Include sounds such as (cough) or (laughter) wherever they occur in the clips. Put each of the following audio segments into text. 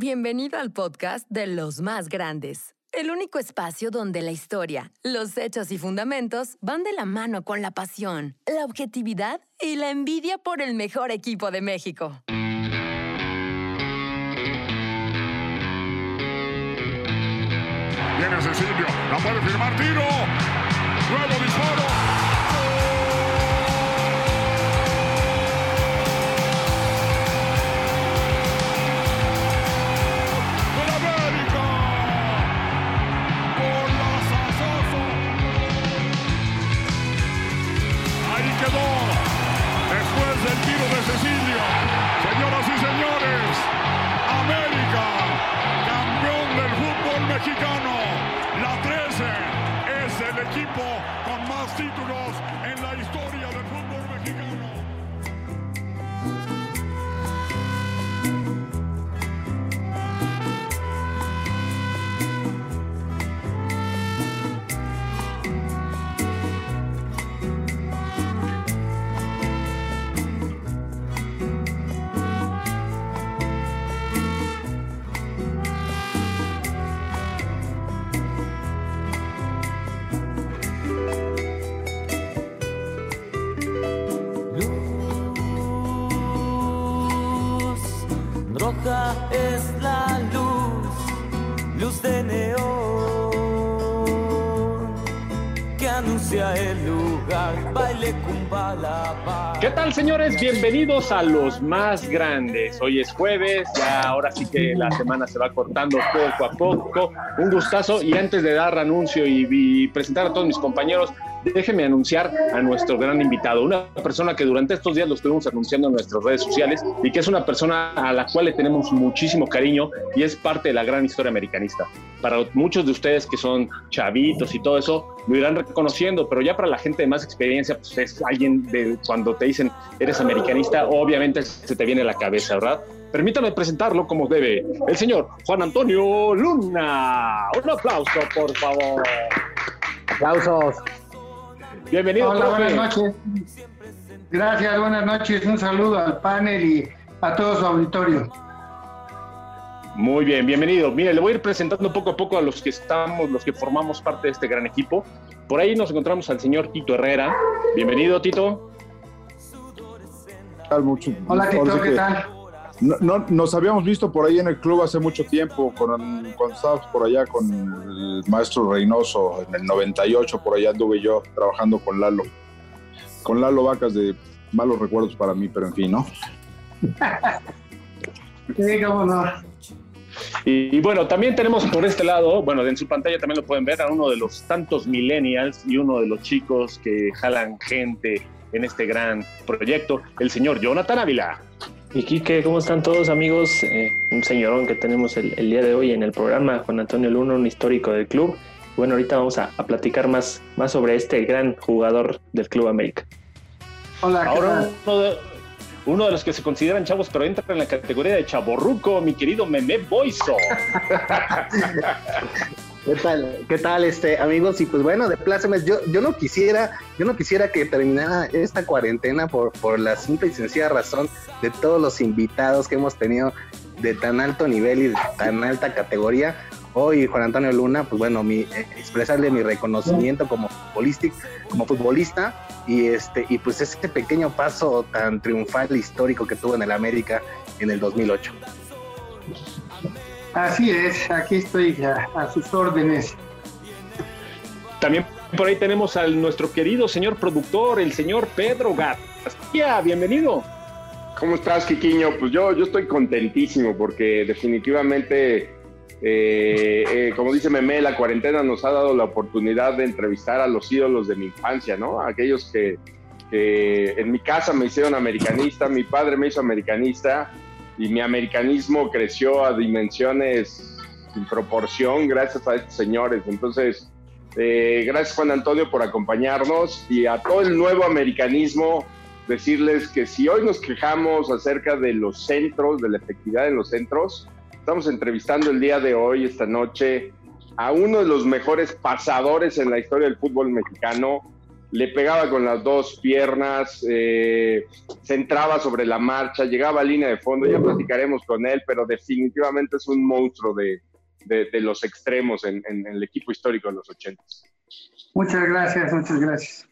Bienvenido al podcast de los más grandes. El único espacio donde la historia, los hechos y fundamentos van de la mano con la pasión, la objetividad y la envidia por el mejor equipo de México. Viene Cecilio, la puede firmar tiro. Nuevo disparo. Señores? Bienvenidos a los más grandes. Hoy es jueves, ya ahora sí que la semana se va cortando poco a poco. Un gustazo y antes de dar anuncio y presentar a todos mis compañeros, déjenme anunciar a nuestro gran invitado, una persona que durante estos días lo estuvimos anunciando en nuestras redes sociales y que es una persona a la cual le tenemos muchísimo cariño y es parte de la gran historia americanista. Para muchos de ustedes que son chavitos y todo eso, lo irán reconociendo, pero ya para la gente de más experiencia, pues es alguien de cuando te dicen eres americanista, obviamente se te viene a la cabeza, ¿verdad? Permítame presentarlo como debe, el señor Juan Antonio Luna. Un aplauso, por favor. Aplausos. Bienvenido. Hola, profe. buenas noches. Gracias, buenas noches. Un saludo al panel y a todo su auditorio. Muy bien, bienvenido. Mire, le voy a ir presentando poco a poco a los que estamos, los que formamos parte de este gran equipo. Por ahí nos encontramos al señor Tito Herrera. Bienvenido, Tito. Hola, Tito, ¿qué tal? No, no- nos habíamos visto por ahí en el club hace mucho tiempo, con, cuando estábamos por allá con el maestro Reynoso, en el 98, por allá anduve yo trabajando con Lalo. Con Lalo Vacas de malos recuerdos para mí, pero en fin, ¿no? (laughs) Sí, cómo no. Y, y bueno, también tenemos por este lado, bueno, en su pantalla también lo pueden ver, a uno de los tantos millennials y uno de los chicos que jalan gente en este gran proyecto, el señor Jonathan Ávila. Y Quique, ¿cómo están todos amigos? Eh, un señorón que tenemos el, el día de hoy en el programa, Juan Antonio Luna, un histórico del club. Bueno, ahorita vamos a, a platicar más, más sobre este gran jugador del Club América. Hola, ¿qué Ahora tal? uno de, uno de los que se consideran chavos, pero entra en la categoría de chaborruco, mi querido Meme Boiso. (laughs) ¿Qué tal? ¿Qué tal, este, amigos? Y pues bueno, de plácemes, yo, yo no quisiera, yo no quisiera que terminara esta cuarentena por, por la simple y sencilla razón de todos los invitados que hemos tenido de tan alto nivel y de tan alta categoría. Hoy, Juan Antonio Luna, pues bueno, mi, eh, expresarle mi reconocimiento como futbolista, como futbolista y este, y pues este pequeño paso tan triunfal e histórico que tuvo en el América en el 2008. Así es, aquí estoy a, a sus órdenes. También por ahí tenemos a nuestro querido señor productor, el señor Pedro García. Bienvenido. ¿Cómo estás, Quiquiño? Pues yo, yo estoy contentísimo porque definitivamente, eh, eh, como dice Meme, la cuarentena nos ha dado la oportunidad de entrevistar a los ídolos de mi infancia, ¿no? Aquellos que, que en mi casa me hicieron americanista, mi padre me hizo americanista y mi americanismo creció a dimensiones sin proporción gracias a estos señores. Entonces, eh, gracias Juan Antonio por acompañarnos y a todo el nuevo americanismo decirles que si hoy nos quejamos acerca de los centros, de la efectividad en los centros, estamos entrevistando el día de hoy, esta noche, a uno de los mejores pasadores en la historia del fútbol mexicano. Le pegaba con las dos piernas, eh, se entraba sobre la marcha, llegaba a línea de fondo, ya platicaremos con él, pero definitivamente es un monstruo de, de, los extremos en, en, el equipo histórico de los 80. Muchas gracias, muchas gracias.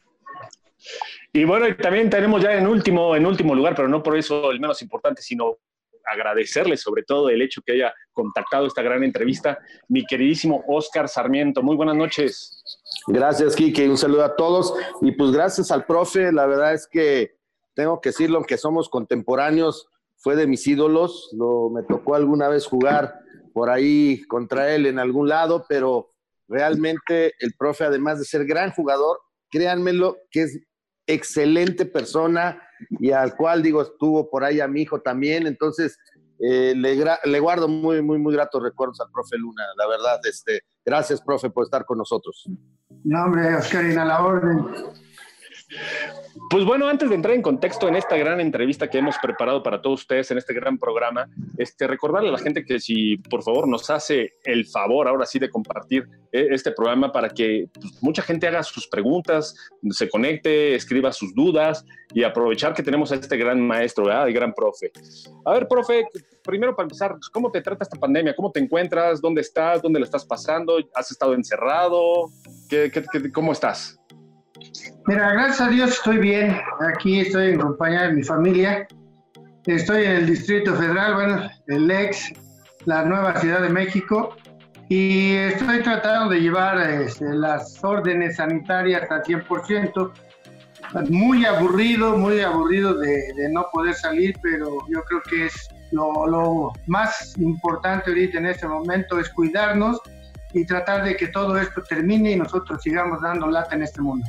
Y bueno, también tenemos ya en último, en último lugar, pero no por eso el menos importante, sino agradecerle sobre todo el hecho que haya contactado esta gran entrevista, mi queridísimo Oscar Sarmiento. Muy buenas noches. Gracias, Kike. Un saludo a todos. Y pues gracias al profe. La verdad es que tengo que decirlo, aunque somos contemporáneos, fue de mis ídolos. Lo, me tocó alguna vez jugar por ahí contra él en algún lado, pero realmente el profe, además de ser gran jugador, créanmelo, que es excelente persona y al cual, digo, estuvo por ahí a mi hijo también. Entonces, eh, le, guardo muy, muy, muy gratos recuerdos al profe Luna, la verdad. Este, gracias, profe, por estar con nosotros. No, hombre, Oscarina, la orden. Pues bueno, antes de entrar en contexto en esta gran entrevista que hemos preparado para todos ustedes en este gran programa, este, recordarle a la gente que si por favor nos hace el favor ahora sí de compartir eh, este programa para que pues, mucha gente haga sus preguntas, se conecte, escriba sus dudas y aprovechar que tenemos a este gran maestro, ¿verdad? el gran profe. A ver, profe, primero para empezar, ¿cómo te trata esta pandemia? ¿Cómo te encuentras? ¿Dónde estás? ¿Dónde lo estás pasando? ¿Has estado encerrado? ¿Qué, qué, cómo estás? Mira, gracias a Dios estoy bien. Aquí estoy en compañía de mi familia. Estoy en el Distrito Federal, bueno, el ex, la nueva Ciudad de México. Y estoy tratando de llevar este, las órdenes sanitarias al 100%. Muy aburrido, muy aburrido de, no poder salir, pero yo creo que es lo, lo más importante ahorita en este momento es cuidarnos y tratar de que todo esto termine y nosotros sigamos dando lata en este mundo.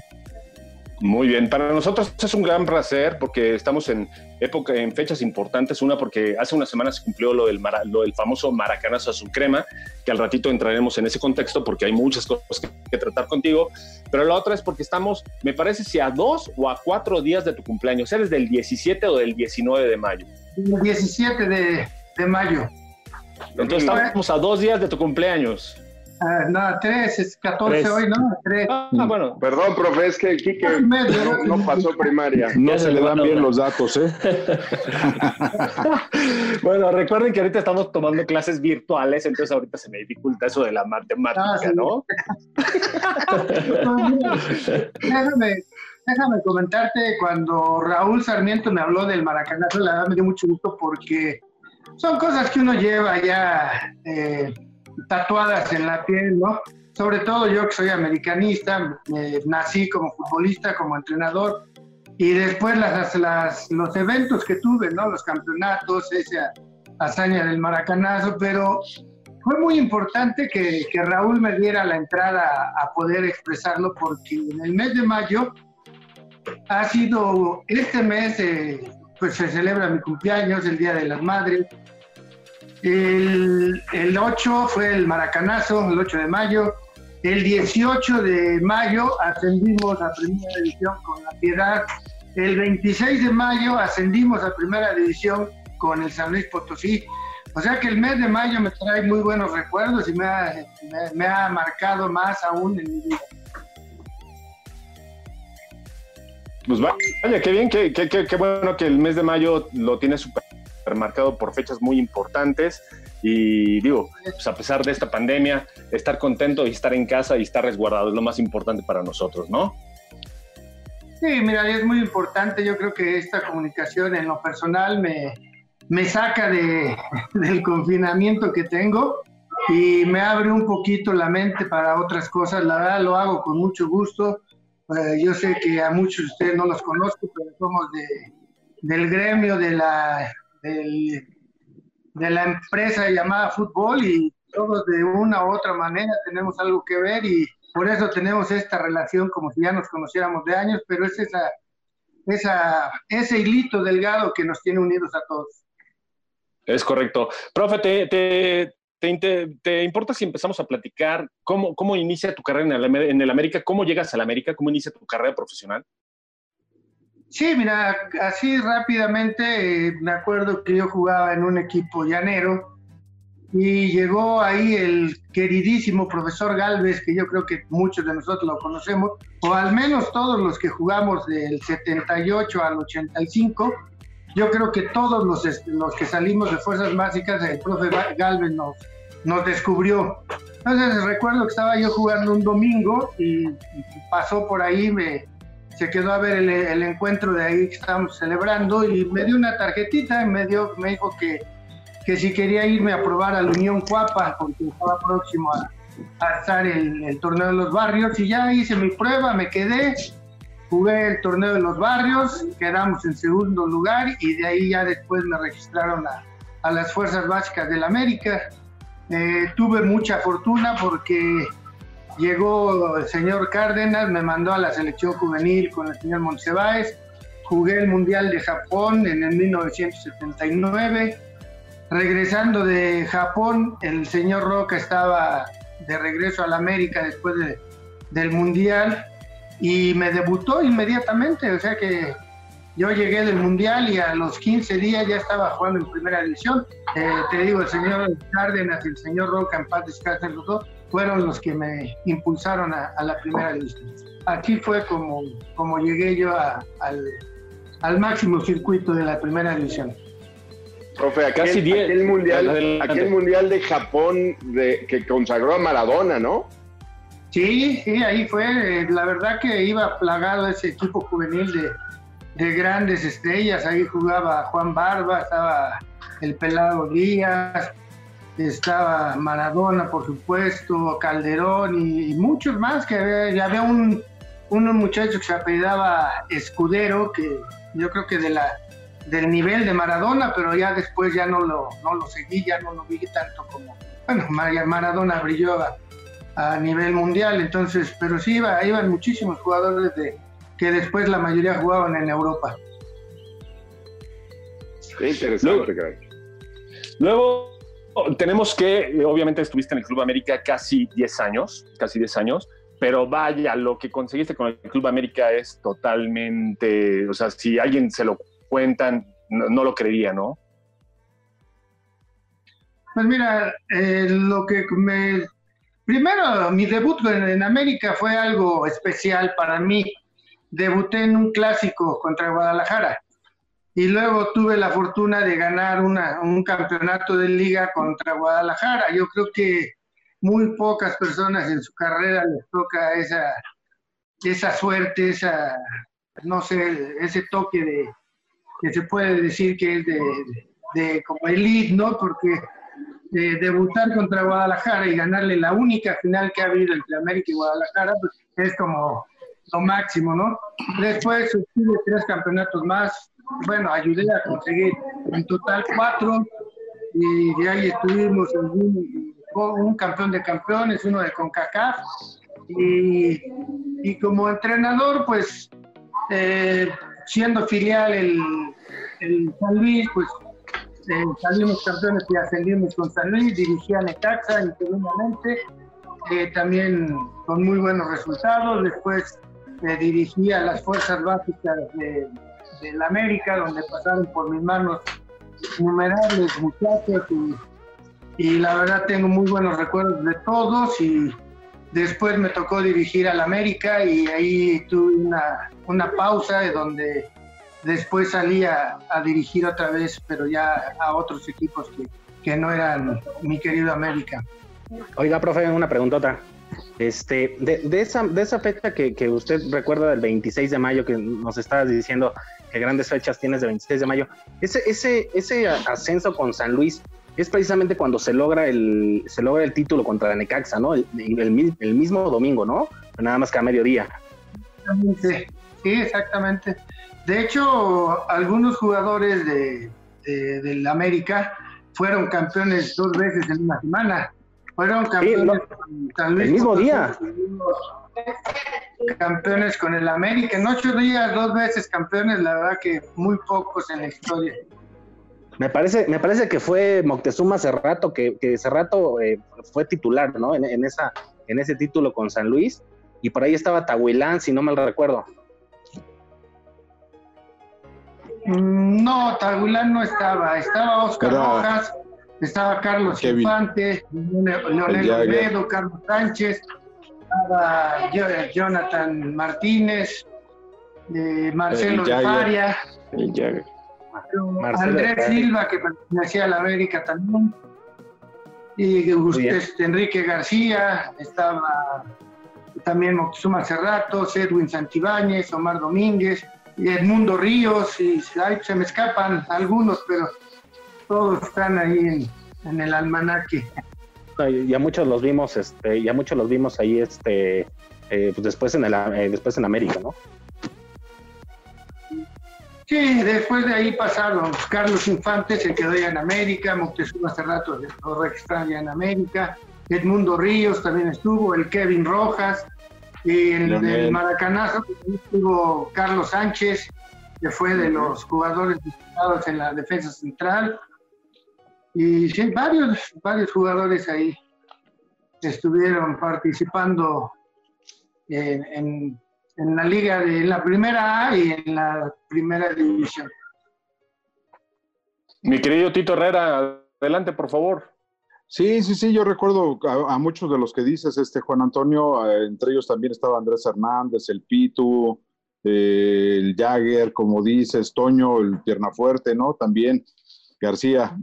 Muy bien, para nosotros es un gran placer porque estamos en época, en fechas importantes. Una porque hace unas semanas se cumplió lo del, lo del famoso maracanazo azul crema, que al ratito entraremos en ese contexto porque hay muchas cosas que, tratar contigo. Pero la otra es porque estamos, me parece, si a dos o a cuatro días de tu cumpleaños. ¿Eres del 17 o del 19 de mayo? El 17 de, de mayo. Entonces estamos a dos días de tu cumpleaños. Ah, no, tres, es 14 hoy, ¿no? Tres. Ah, bueno. Perdón, profe, es que Kike no, pasó primaria. (laughs) No se le dan bien los datos, ¿eh? (laughs) bueno, recuerden que ahorita estamos tomando clases virtuales, entonces ahorita se me dificulta eso de la matemática, ah, ¿no? (laughs) déjame, déjame comentarte, cuando Raúl Sarmiento me habló del maracanazo, la verdad me dio mucho gusto porque son cosas que uno lleva ya... Eh, tatuadas en la piel, ¿no? Sobre todo yo que soy americanista, nací como futbolista, como entrenador, y después las, las, los eventos que tuve, ¿no? Los campeonatos, esa hazaña del maracanazo, pero fue muy importante que, que, Raúl me diera la entrada a poder expresarlo porque en el mes de mayo ha sido, este mes eh, pues se celebra mi cumpleaños, el Día de las Madres, el, el 8 fue el Maracanazo, el 8 de mayo. El 18 de mayo ascendimos a Primera División con la Piedad. El 26 de mayo ascendimos a Primera División con el San Luis Potosí. O sea que el mes de mayo me trae muy buenos recuerdos y me ha, me, ha marcado más aún en mi vida. Pues vaya, qué bien, qué, qué, qué, bueno que el mes de mayo lo tiene super marcado por fechas muy importantes y digo, pues a pesar de esta pandemia, estar contento y estar en casa y estar resguardado es lo más importante para nosotros, ¿no? Sí, mira, es muy importante. Yo creo que esta comunicación en lo personal me, me saca de, (laughs) del confinamiento que tengo y me abre un poquito la mente para otras cosas. La verdad lo hago con mucho gusto. Eh, yo sé que a muchos de ustedes no los conozco, pero somos de, del gremio de la de la empresa llamada fútbol y todos de una u otra manera tenemos algo que ver y por eso tenemos esta relación como si ya nos conociéramos de años, pero es esa, ese hilito delgado que nos tiene unidos a todos. Es correcto. Profe, te, te, importa si empezamos a platicar cómo, cómo inicia tu carrera en el, en el América? ¿Cómo llegas al América? ¿Cómo inicia tu carrera profesional? Sí, mira, así rápidamente, eh, me acuerdo que yo jugaba en un equipo llanero y llegó ahí el queridísimo profesor Galvez, que yo creo que muchos de nosotros lo conocemos, o al menos todos los que jugamos del 78 al 85, yo creo que todos los, los que salimos de Fuerzas Básicas, el profe Galvez nos, nos descubrió. Entonces recuerdo que estaba yo jugando un domingo y, pasó por ahí, me, se quedó a ver el, encuentro de ahí que estábamos celebrando y me dio una tarjetita y me, dio, me dijo que que si quería irme a probar al Unión Cuapa, porque estaba próximo a, estar el, el, torneo de los barrios, y ya hice mi prueba, me quedé, jugué el torneo de los barrios, quedamos en segundo lugar, y de ahí ya después me registraron a, a las Fuerzas Básicas del América. Eh, tuve mucha fortuna porque llegó el señor Cárdenas, me mandó a la selección juvenil con el señor Montebáez, jugué el Mundial de Japón en el 1979 Regresando de Japón, el señor Roca estaba de regreso a la América después del Mundial y me debutó inmediatamente, o sea que yo llegué del Mundial y a los 15 días ya estaba jugando en primera división. Eh, te digo, el señor Cárdenas y el señor Roca, en paz descansen los dos, fueron los que me impulsaron a, la primera división. Aquí fue como, como llegué yo al, al máximo circuito de la primera división. Profe, aquel, mundial, aquel mundial de Japón de, que consagró a Maradona, ¿no? Sí, sí, ahí fue. La verdad que iba plagado ese equipo juvenil de, de grandes estrellas. Ahí jugaba Juan Barba, estaba el Pelado Díaz, estaba Maradona, por supuesto, Calderón y, muchos más. Que había, había un, un muchacho que se apellidaba Escudero, que yo creo que de la del nivel de Maradona, pero ya después ya no lo, no lo seguí, ya no lo vi tanto como, bueno, Maradona brilló a, nivel mundial, entonces, pero sí iba, iban muchísimos jugadores de, que después la mayoría jugaban en Europa. Qué interesante, luego tenemos que, obviamente estuviste en el Club América casi 10 años, casi 10 años, pero vaya, lo que conseguiste con el Club América es totalmente, o sea, si alguien se lo cuentan, no, lo creería, ¿no? Pues mira, eh, lo que me... Primero, mi debut en, América fue algo especial para mí. Debuté en un clásico contra Guadalajara y luego tuve la fortuna de ganar una, un campeonato de liga contra Guadalajara. Yo creo que muy pocas personas en su carrera les toca esa, esa suerte, esa, no sé, ese toque de, que se puede decir que es de, de como elite, ¿no? Porque eh, debutar contra Guadalajara y ganarle la única final que ha habido entre América y Guadalajara, pues es como lo máximo, ¿no? Después tuve tres campeonatos más, bueno, ayudé a conseguir en total cuatro, y de ahí estuvimos un, un campeón de campeones, uno de CONCACAF, y, y como entrenador, pues eh, siendo filial el, San Luis, pues eh, salimos campeones y ascendimos con San Luis, dirigí a Necaxa internamente, eh, también con muy buenos resultados. Después eh, dirigí a las fuerzas básicas de, la América, donde pasaron por mis manos innumerables muchachos y, y la verdad tengo muy buenos recuerdos de todos y Después me tocó dirigir al América y ahí tuve una, una pausa de donde después salí a, dirigir otra vez, pero ya a otros equipos que, que no eran mi querido América. Oiga, profe, una preguntota. Este, de, de, esa, de esa fecha que, que, usted recuerda del 26 de mayo, que nos estaba diciendo que grandes fechas tienes de 26 de mayo, ese, ese, ese ascenso con San Luis, es precisamente cuando se logra el, se logra el título contra la Necaxa, ¿no? El, el, mismo domingo, ¿no? Nada más que a mediodía. Sí, sí, exactamente. De hecho, algunos jugadores de, del América fueron campeones dos veces en una semana. Fueron campeones el mismo día. Campeones con el América. En ocho días, dos veces campeones, la verdad que muy pocos en la historia. Me parece, me parece que fue Moctezuma hace rato, que, que hace rato eh, fue titular, ¿no? En, esa, en ese título con San Luis. Y por ahí estaba Tahuilán, si no mal recuerdo. Mm, no, Tahuilán no estaba. Estaba Oscar Rojas, estaba Carlos Infante, Leonel Olmedo, Carlos Sánchez, estaba Jonathan Martínez, eh, Marcelo de Faria. Andrés Silva, que pertenecía a la América también. Y usted, Enrique García, estaba también Moctezuma Cerrato, Edwin Santibáñez, Omar Domínguez, Edmundo Ríos, y se me escapan algunos, pero todos están ahí en, el almanaque. Y a muchos los vimos, este, y a muchos los vimos ahí, este, eh, pues después en el, eh, después en América, ¿no? Sí, después de ahí pasaron Carlos Infante, se quedó ya en América, Moctezuma hace rato lo ya en América, Edmundo Ríos también estuvo, el Kevin Rojas, y el del Maracanazo estuvo Carlos Sánchez, que fue de los jugadores disputados en la defensa central. Y sí, varios, varios jugadores ahí estuvieron participando en en la liga de la primera A y en la primera división. Mi querido Tito Herrera, adelante por favor. Sí, sí, sí, yo recuerdo a, muchos de los que dices, este Juan Antonio, eh, entre ellos también estaba Andrés Hernández, el Pitu, eh, el Jagger, como dices, Toño, el Pierna Fuerte, ¿no? También García,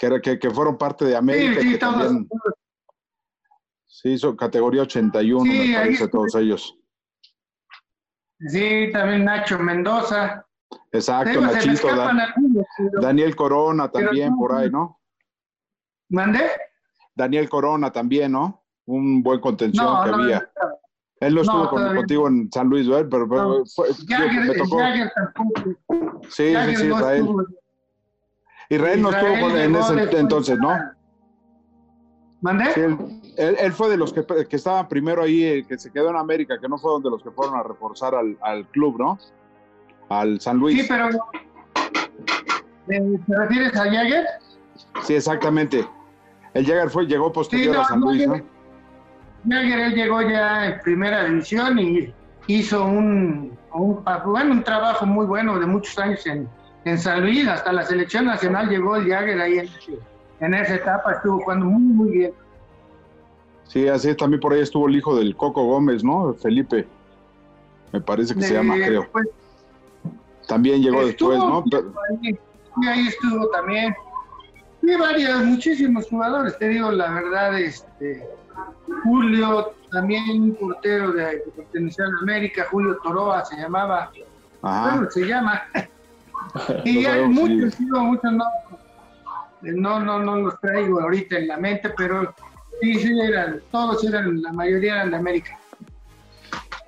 que, que, que fueron parte de América. Sí, sí, todos, Sí, hizo categoría 81, me parece, todos ellos. Sí, también Nacho Mendoza. Exacto, Nachito. Daniel Corona también por ahí, ¿no? ¿Mande? Daniel Corona también, ¿no? Un buen contención que había. Él no estuvo contigo en San Luis, ¿verdad? Pero, pero fue, me tocó. Sí, sí, sí, Israel. Israel no estuvo en ese entonces, ¿no? ¿Mande? él, fue de los que, que estaban primero ahí, eh, que se quedó en América, que no fueron de los que fueron a reforzar al, al club, ¿no? Al San Luis. Sí, pero. ¿Te refieres a Jagger? Sí, exactamente. El Jagger fue, llegó posterior a San Luis, ¿no? Jagger él llegó ya en primera división y hizo un, un, bueno, un trabajo muy bueno de muchos años en, en San Luis, hasta la selección nacional llegó el Jagger ahí en, en esa etapa, estuvo jugando muy, muy bien. Sí, así también por ahí estuvo el hijo del Coco Gómez, ¿no? Felipe. Me parece que se llama, creo. Pues, también llegó después, ¿no? Ahí, ahí estuvo también. Y varios, muchísimos jugadores, te digo la verdad, este Julio, también un portero de, que pertenecía a América, Julio Toroa se llamaba, Ajá. se llama. (laughs) y hay muchos, muchos no, no, no, no los traigo ahorita en la mente, pero Sí, sí, eran, todos eran, la mayoría eran de América.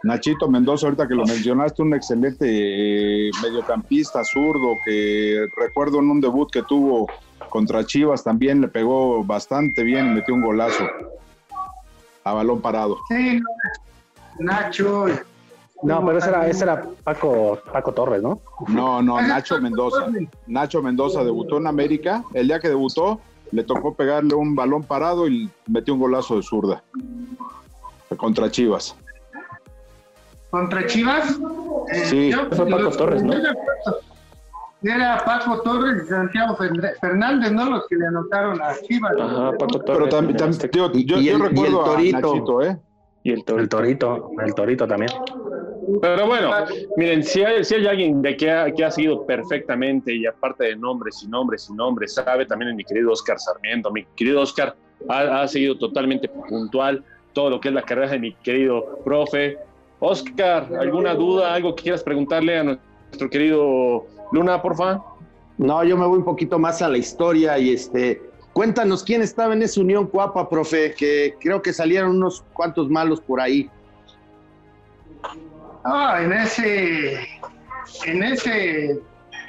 Nachito Mendoza, ahorita que lo mencionaste, un excelente eh, mediocampista zurdo que recuerdo en un debut que tuvo contra Chivas también le pegó bastante bien y metió un golazo a balón parado. Sí, Nacho. No, pero ese era, ese era Paco, Paco Torres, ¿no? No, no, Nacho Mendoza. Nacho Mendoza debutó en América. El día que debutó, le tocó pegarle un balón parado y metió un golazo de zurda contra Chivas. ¿Contra Chivas? Eh, sí, fue Paco Torres, ¿no? Era Paco Torres y Santiago Fernández, ¿no? Los que le anotaron a Chivas. Ajá, Paco Torres. Pero también, yo, yo, recuerdo a Nachito, ¿eh? Y el torito, el torito también. Pero bueno, miren, si hay, alguien de que ha, que ha seguido perfectamente y aparte de nombres y nombres y nombres, sabe también mi querido Oscar Sarmiento. Mi querido Oscar ha, seguido totalmente puntual todo lo que es la carrera de mi querido profe. Oscar, ¿alguna duda, algo que quieras preguntarle a nuestro querido Luna, porfa? No, yo me voy un poquito más a la historia y este, cuéntanos quién estaba en esa unión cuapa, profe, que creo que salieron unos cuantos malos por ahí. Ah, en ese, en ese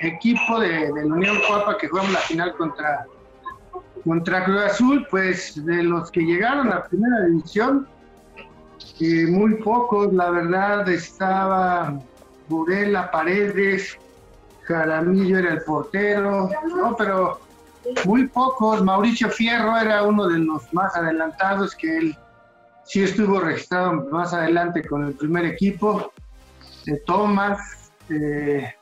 equipo de, la Unión Cuapa que jugamos la final contra, contra Cruz Azul, pues de los que llegaron a primera división, eh, muy pocos, la verdad, estaba Burela, Paredes, Jaramillo era el portero, no, pero muy pocos. Mauricio Fierro era uno de los más adelantados, que él sí estuvo registrado más adelante con el primer equipo. De Tomás, eh,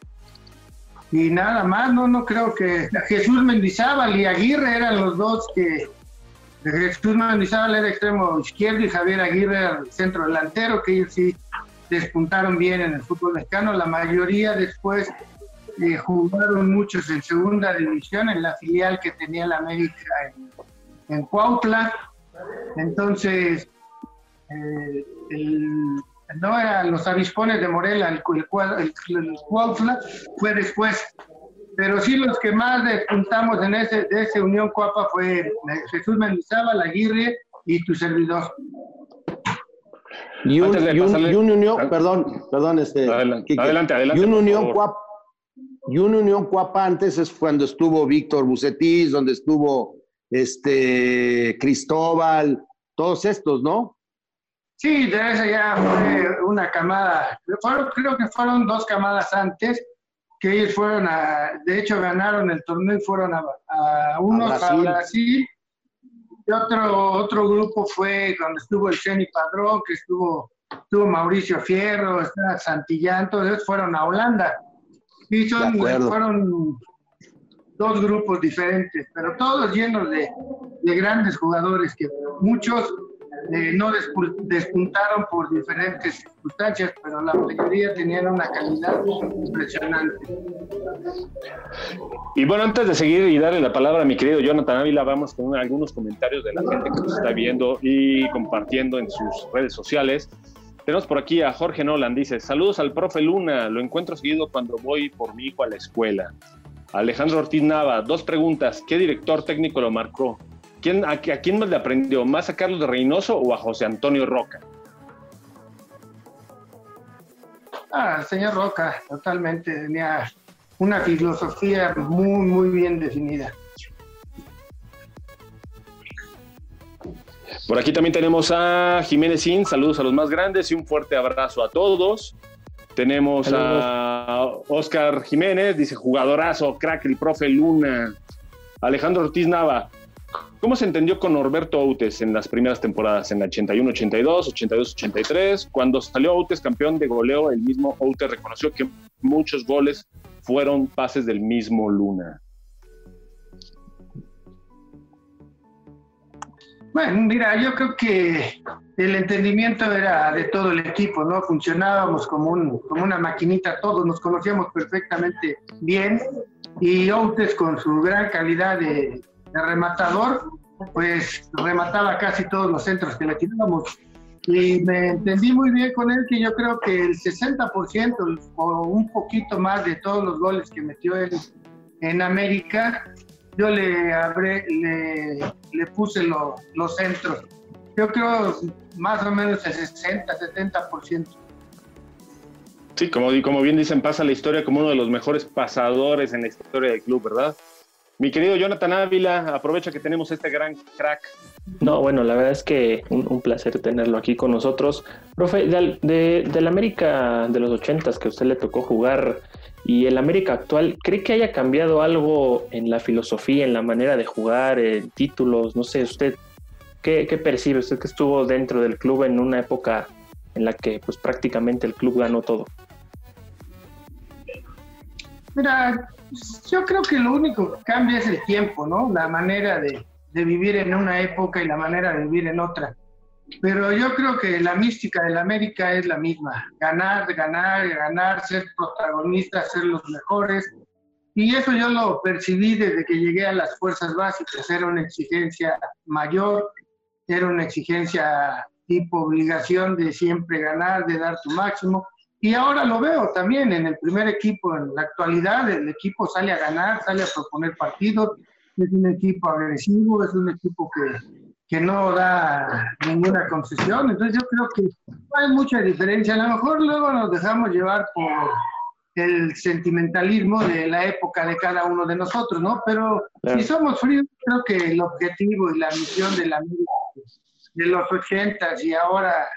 y nada más, no, no creo que Jesús Mendizábal y Aguirre eran los dos que Jesús Mendizábal era extremo izquierdo y Javier Aguirre era el centro delantero, que ellos sí despuntaron bien en el fútbol mexicano. La mayoría después eh, jugaron muchos en segunda división, en la filial que tenía la América en, en Cuautla. Entonces, eh, no eran los avispones de Morela, el, el, Cuautla fue después. Pero sí los que más despuntamos en ese, de esa Unión Cuapa fue Jesús Mendizábal, Aguirre y tu servidor. Y un, unión, perdón, perdón, este. Adelante, adelante, Y un unión Cuapa y una unión Cuapa antes es cuando estuvo Víctor Bucetis, donde estuvo este Cristóbal, todos estos, ¿no? Sí, de esa ya fue una camada, creo que fueron dos camadas antes, que ellos fueron a, de hecho ganaron el torneo y fueron a, unos a Brasil. Y otro, otro grupo fue cuando estuvo el Ceni Padrón, que estuvo, estuvo Mauricio Fierro, Santillán, todos ellos fueron a Holanda. Y son, fueron dos grupos diferentes, pero todos llenos de, de grandes jugadores que muchos eh, no despuntaron por diferentes circunstancias, pero la mayoría tenían una calidad impresionante. Y bueno, antes de seguir y darle la palabra a mi querido Jonathan Ávila, vamos con algunos comentarios de la gente que nos está viendo y compartiendo en sus redes sociales. Tenemos por aquí a Jorge Nolan, dice, saludos al profe Luna, lo encuentro seguido cuando voy por mi hijo a la escuela. Alejandro Ortiz Nava, dos preguntas, ¿qué director técnico lo marcó? ¿Quién, a, quién más le aprendió? ¿Más a Carlos de Reynoso o a José Antonio Roca? Ah, señor Roca, totalmente, tenía una filosofía muy, muy bien definida. Por aquí también tenemos a Jiménez Sin, saludos a los más grandes y un fuerte abrazo a todos. Tenemos a Oscar Jiménez, dice jugadorazo, crack, el profe Luna. Alejandro Ortiz Nava, ¿cómo se entendió con Norberto Outes en las primeras temporadas, en la 81-82, 82-83? Cuando salió Outes campeón de goleo, el mismo Outes reconoció que muchos goles fueron pases del mismo Luna. Bueno, mira, yo creo que el entendimiento era de todo el equipo, ¿no? Funcionábamos como, un, como una maquinita, todos nos conocíamos perfectamente bien y Outes con su gran calidad de, rematador, pues remataba casi todos los centros que le tirábamos. Y me entendí muy bien con él que yo creo que el 60% o un poquito más de todos los goles que metió él en América yo le, abré, le, puse los centros. Yo creo más o menos el 60, 70%. Sí, como, como bien dicen, pasa la historia como uno de los mejores pasadores en la historia del club, ¿verdad? Mi querido Jonathan Ávila, aprovecha que tenemos este gran crack. No, bueno, la verdad es que un, placer tenerlo aquí con nosotros. Profe, de, de, la América de los ochentas que a usted le tocó jugar, y el América actual, ¿cree que haya cambiado algo en la filosofía, en la manera de jugar, en títulos? No sé, usted, ¿qué, percibe? Usted que estuvo dentro del club en una época en la que pues prácticamente el club ganó todo. Mira, yo creo que lo único que cambia es el tiempo, ¿no? La manera de, de vivir en una época y la manera de vivir en otra. Pero yo creo que la mística de la América es la misma. Ganar, ganar, ganar, ser protagonistas, ser los mejores. Y eso yo lo percibí desde que llegué a las fuerzas básicas. Era una exigencia mayor, era una exigencia tipo obligación de siempre ganar, de dar tu máximo. Y ahora lo veo también en el primer equipo, en la actualidad, el equipo sale a ganar, sale a proponer partidos, es un equipo agresivo, es un equipo que, que no da ninguna concesión. Entonces yo creo que hay mucha diferencia. A lo mejor luego nos dejamos llevar por el sentimentalismo de la época de cada uno de nosotros, ¿no? Pero si somos fríos, creo que el objetivo y la misión de la de los 80 y ahora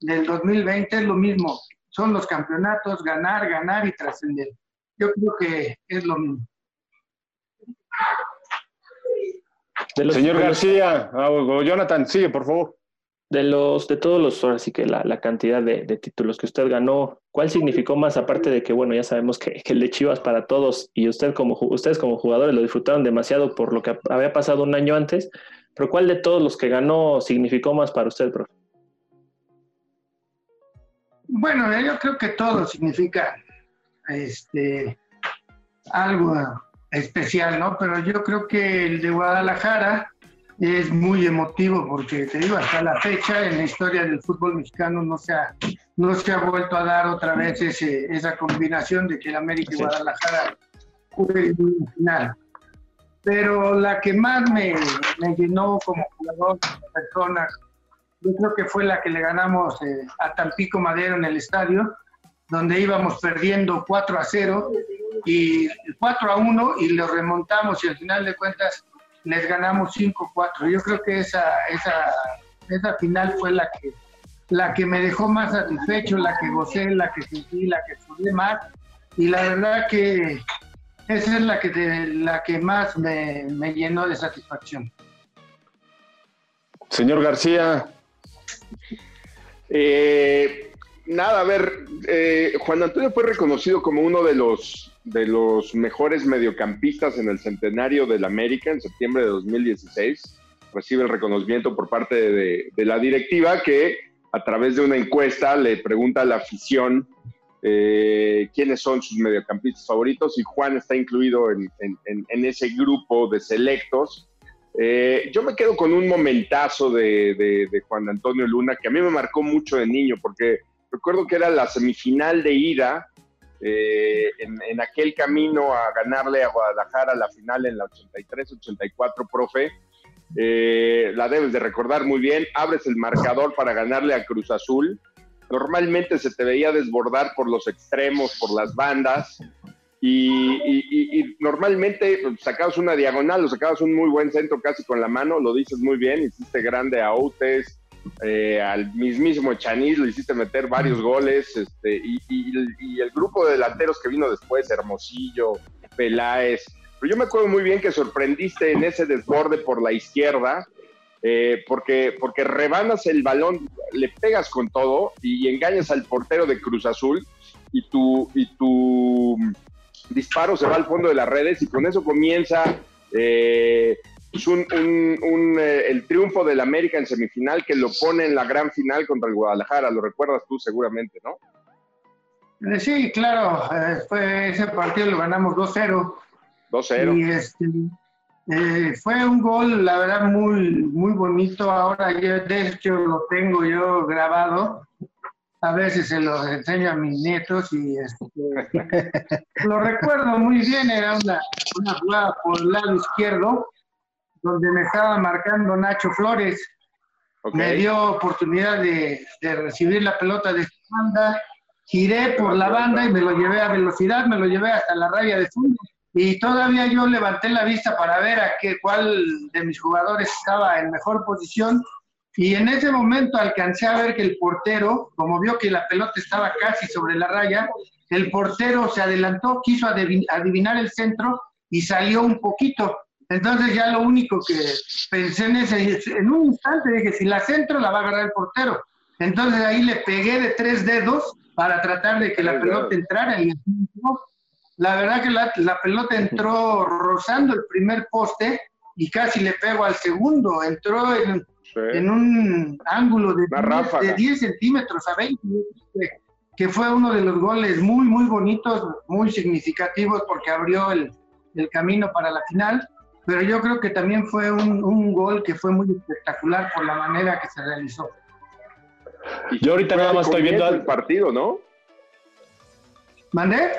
del 2020 es lo mismo. Son los campeonatos, ganar, ganar y trascender. yo creo que es lo mismo. Señor García, ah, Jonathan, sigue, por favor. De los, de todos los, ahora sí que la, la cantidad de, de, títulos que usted ganó, ¿cuál significó más aparte de que, bueno, ya sabemos que, que, el de Chivas para todos y usted como, ustedes como jugadores lo disfrutaron demasiado por lo que había pasado un año antes, pero ¿cuál de todos los que ganó significó más para usted, profe? Bueno, yo creo que todo significa este, algo especial, ¿no? Pero yo creo que el de Guadalajara es muy emotivo porque te digo, hasta la fecha en la historia del fútbol mexicano no se ha, no se ha vuelto a dar otra vez ese, esa combinación de que el América y Guadalajara jueguen en final. Pero la que más me, me, llenó como jugador, como persona, yo creo que fue la que le ganamos eh, a Tampico Madero en el estadio, donde íbamos perdiendo 4 a 0 y 4 a 1 y lo remontamos y al final de cuentas les ganamos 5-4. Yo creo que esa, esa, esa final fue la que, la que me dejó más satisfecho, la que gocé, la que sentí, la que sudé más. Y la verdad que esa es la que, la que más me, me llenó de satisfacción. Señor García. Eh, nada, a ver, eh, Juan Antonio fue reconocido como uno de los de los mejores mediocampistas en el centenario del América en septiembre de 2016. Recibe el reconocimiento por parte de, la directiva que a través de una encuesta le pregunta a la afición eh, quiénes son sus mediocampistas favoritos y Juan está incluido en ese grupo de selectos. Eh, yo me quedo con un momentazo de, de, de, Juan Antonio Luna que a mí me marcó mucho de niño porque recuerdo que era la semifinal de ida eh, en, en, aquel camino a ganarle a Guadalajara la final en la 83-84, profe. Eh, la debes de recordar muy bien, abres el marcador para ganarle a Cruz Azul. Normalmente se te veía desbordar por los extremos, por las bandas, y, y, y, normalmente sacabas una diagonal o sacabas un muy buen centro casi con la mano, lo dices muy bien, hiciste grande a Outes, eh, al mismísimo Chanis le hiciste meter varios goles, este, y, y, el grupo de delanteros que vino después, Hermosillo, Peláez, pero yo me acuerdo muy bien que sorprendiste en ese desborde por la izquierda, eh, porque, porque rebanas el balón, le pegas con todo y engañas al portero de Cruz Azul y tu, y tu disparo se va al fondo de las redes y con eso comienza eh, pues un, un, un, eh, el triunfo del América en semifinal que lo pone en la gran final contra el Guadalajara. Lo recuerdas tú seguramente, ¿no? Eh, sí, claro. Eh, fue ese partido lo ganamos 2-0. 2-0. Y este, eh, fue un gol, la verdad, muy, muy bonito. Ahora yo, de hecho, lo tengo yo grabado a veces se los enseño a mis nietos y este, (laughs) lo recuerdo muy bien, era una, una jugada por el lado izquierdo, donde me estaba marcando Nacho Flores. Okay. Me dio oportunidad de, de, recibir la pelota de banda, giré por la banda y me lo llevé a velocidad, me lo llevé hasta la raya de fondo. Y todavía yo levanté la vista para ver a qué, cuál de mis jugadores estaba en mejor posición y en ese momento alcancé a ver que el portero, como vio que la pelota estaba casi sobre la raya, el portero se adelantó, quiso adivinar el centro y salió un poquito. Entonces ya lo único que pensé en ese, en un instante dije, si la centro la va a agarrar el portero. Entonces ahí le pegué de tres dedos para tratar de que la pelota entrara y la verdad que la, la pelota entró rozando el primer poste y casi le pego al segundo. Entró en, Sí. en un ángulo de 10, de 10, centímetros a 20, que fue uno de los goles muy, muy bonitos, muy significativos porque abrió el, el camino para la final, pero yo creo que también fue un, un, gol que fue muy espectacular por la manera que se realizó. Yo ahorita nada más estoy viendo el partido, ¿no? ¿Mandé?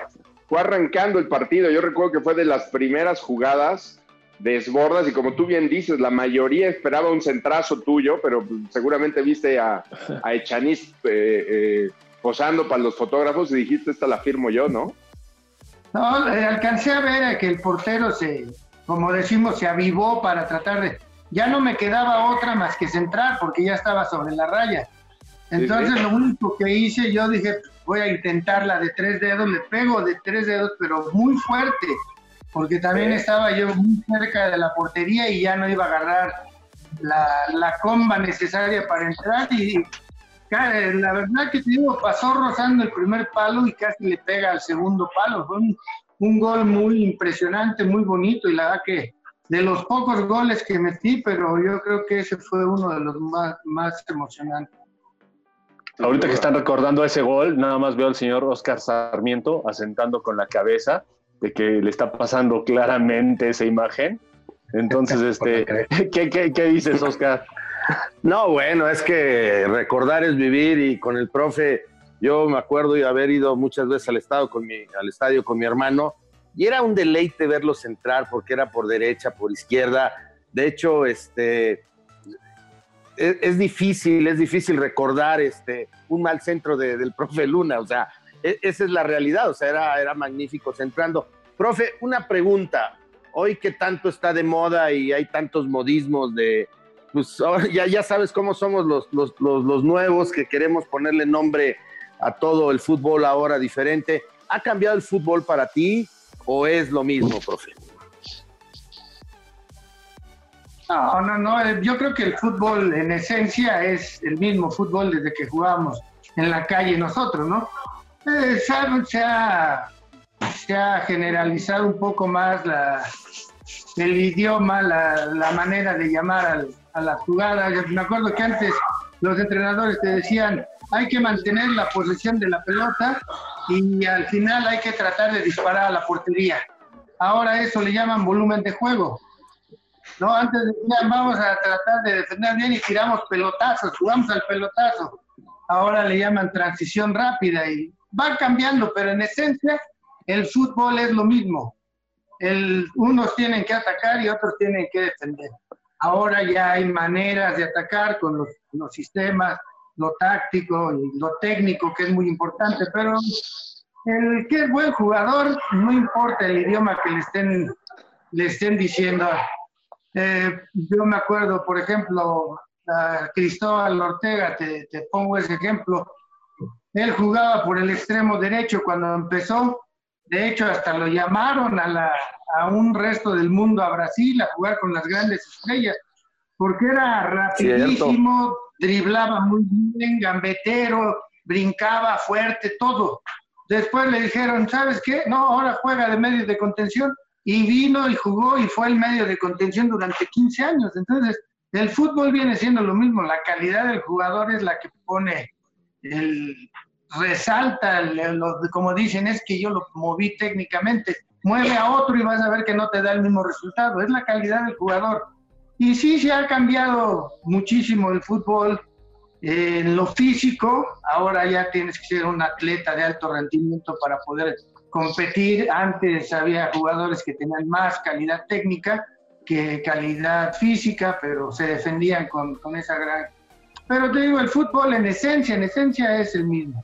Fue arrancando el partido, yo recuerdo que fue de las primeras jugadas desbordas y como tú bien dices, la mayoría esperaba un centrazo tuyo, pero seguramente viste a, a Echaniz eh, eh, posando para los fotógrafos y dijiste, esta la firmo yo, ¿no? No, eh, alcancé a ver que el portero se, como decimos, se avivó para tratar de... Ya no me quedaba otra más que centrar porque ya estaba sobre la raya. Entonces sí, sí. lo único que hice, yo dije, voy a intentarla de tres dedos, le pego de tres dedos, pero muy fuerte, porque también estaba yo muy cerca de la portería y ya no iba a agarrar la, la comba necesaria para entrar y la verdad que te digo, pasó rozando el primer palo y casi le pega al segundo palo. Fue un, un gol muy impresionante, muy bonito y la verdad que de los pocos goles que metí, pero yo creo que ese fue uno de los más, más emocionantes. Ahorita que están recordando ese gol, nada más veo al señor Oscar Sarmiento asentando con la cabeza de que le está pasando claramente esa imagen. Entonces, (laughs) este, (laughs) ¿qué, qué, qué dices, Oscar? No, bueno, es que recordar es vivir y con el profe, yo me acuerdo de haber ido muchas veces al, estado con mi, al estadio con mi hermano y era un deleite verlos entrar porque era por derecha, por izquierda. De hecho, este, es, difícil, es difícil recordar este, un mal centro del profe Luna, o sea, e, esa es la realidad, o sea, era, era magnífico centrando. Profe, una pregunta, hoy que tanto está de moda y hay tantos modismos de, pues ya, ya sabes cómo somos los, los, los, nuevos que queremos ponerle nombre a todo el fútbol ahora diferente. ¿Ha cambiado el fútbol para ti o es lo mismo, profe? No, no, no. Yo creo que el fútbol en esencia es el mismo fútbol desde que jugamos en la calle nosotros, ¿no? Eh, se, ha, generalizado un poco más el idioma, la, manera de llamar a las jugadas. Me acuerdo que antes los entrenadores te decían, hay que mantener la posesión de la pelota y al final hay que tratar de disparar a la portería. Ahora eso le llaman volumen de juego. No, antes decían, vamos a tratar de defender bien y tiramos pelotazos, jugamos al pelotazo. Ahora le llaman transición rápida y va cambiando, pero en esencia el fútbol es lo mismo. El, unos tienen que atacar y otros tienen que defender. Ahora ya hay maneras de atacar con los, los sistemas, lo táctico y lo técnico, que es muy importante, pero el que es buen jugador, no importa el idioma que le estén, le estén diciendo. Eh, yo me acuerdo, por ejemplo, a Cristóbal Ortega, te, te, pongo ese ejemplo. Él jugaba por el extremo derecho cuando empezó. De hecho, hasta lo llamaron a la, a un resto del mundo, a Brasil, a jugar con las grandes estrellas, porque era rapidísimo, driblaba muy bien, gambetero, brincaba fuerte, todo. Después le dijeron, ¿sabes qué? No, ahora juega de medio de contención. Y vino y jugó y fue el medio de contención durante 15 años. Entonces, el fútbol viene siendo lo mismo. La calidad del jugador es la que pone el, resalta, como dicen, es que yo lo moví técnicamente mueve a otro y vas a ver que no te da el mismo resultado. Es la calidad del jugador. Y sí, se ha cambiado muchísimo el fútbol en lo físico. Ahora ya tienes que ser un atleta de alto rendimiento para poder competir. Antes había jugadores que tenían más calidad técnica que calidad física, pero se defendían con esa gran... Pero te digo, el fútbol en esencia, en esencia es el mismo.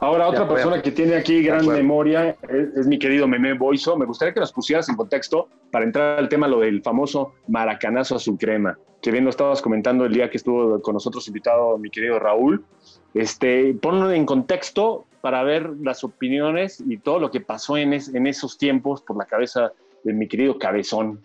Ahora, otra persona que tiene aquí gran memoria es, mi querido Meme Boiso. Me gustaría que nos pusieras en contexto para entrar al tema lo del famoso maracanazo a su crema, que bien lo estabas comentando el día que estuvo con nosotros invitado mi querido Raúl. Este, ponlo en contexto para ver las opiniones y todo lo que pasó en, en esos tiempos por la cabeza de mi querido Cabezón.